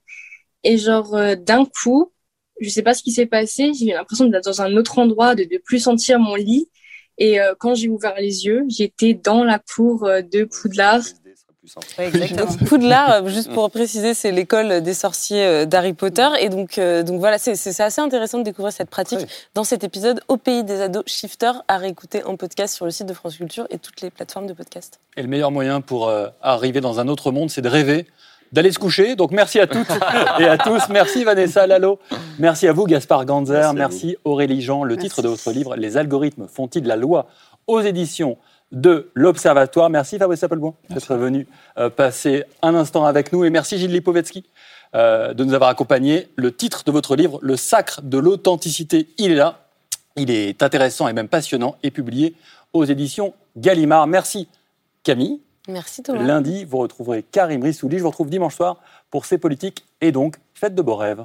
Et genre euh, d'un coup, je sais pas ce qui s'est passé, j'ai l'impression d'être dans un autre endroit, de ne plus sentir mon lit. Et euh, quand j'ai ouvert les yeux, j'étais dans la cour euh, de Poudlard Poudlard, juste pour préciser, c'est l'école des sorciers euh, d'Harry Potter. Et donc, euh, donc voilà, c'est assez intéressant de découvrir cette pratique dans cet épisode au pays des ados Shifter à réécouter en podcast sur le site de France Culture et toutes les plateformes de podcast. Et le meilleur moyen pour euh, arriver dans un autre monde, c'est de rêver d'aller se coucher. Donc merci à toutes et à tous. Merci Vanessa Lalo. Merci à vous Gaspard Ganzer. Merci, Aurélie Jean. Le titre de votre livre, Les algorithmes font-ils la loi aux éditions de l'Observatoire. Merci Fabrice Appelboin d'être venu euh, passer un instant avec nous et merci Gilles Lipovetsky euh, de nous avoir accompagnés. Le titre de votre livre, Le sacre de l'authenticité, il est là. Il est intéressant et même passionnant et publié aux éditions Gallimard. Merci Camille. Merci Thomas. Lundi, vous retrouverez Karim Rissouli. Je vous retrouve dimanche soir pour C'est Politique et donc faites de beaux rêves.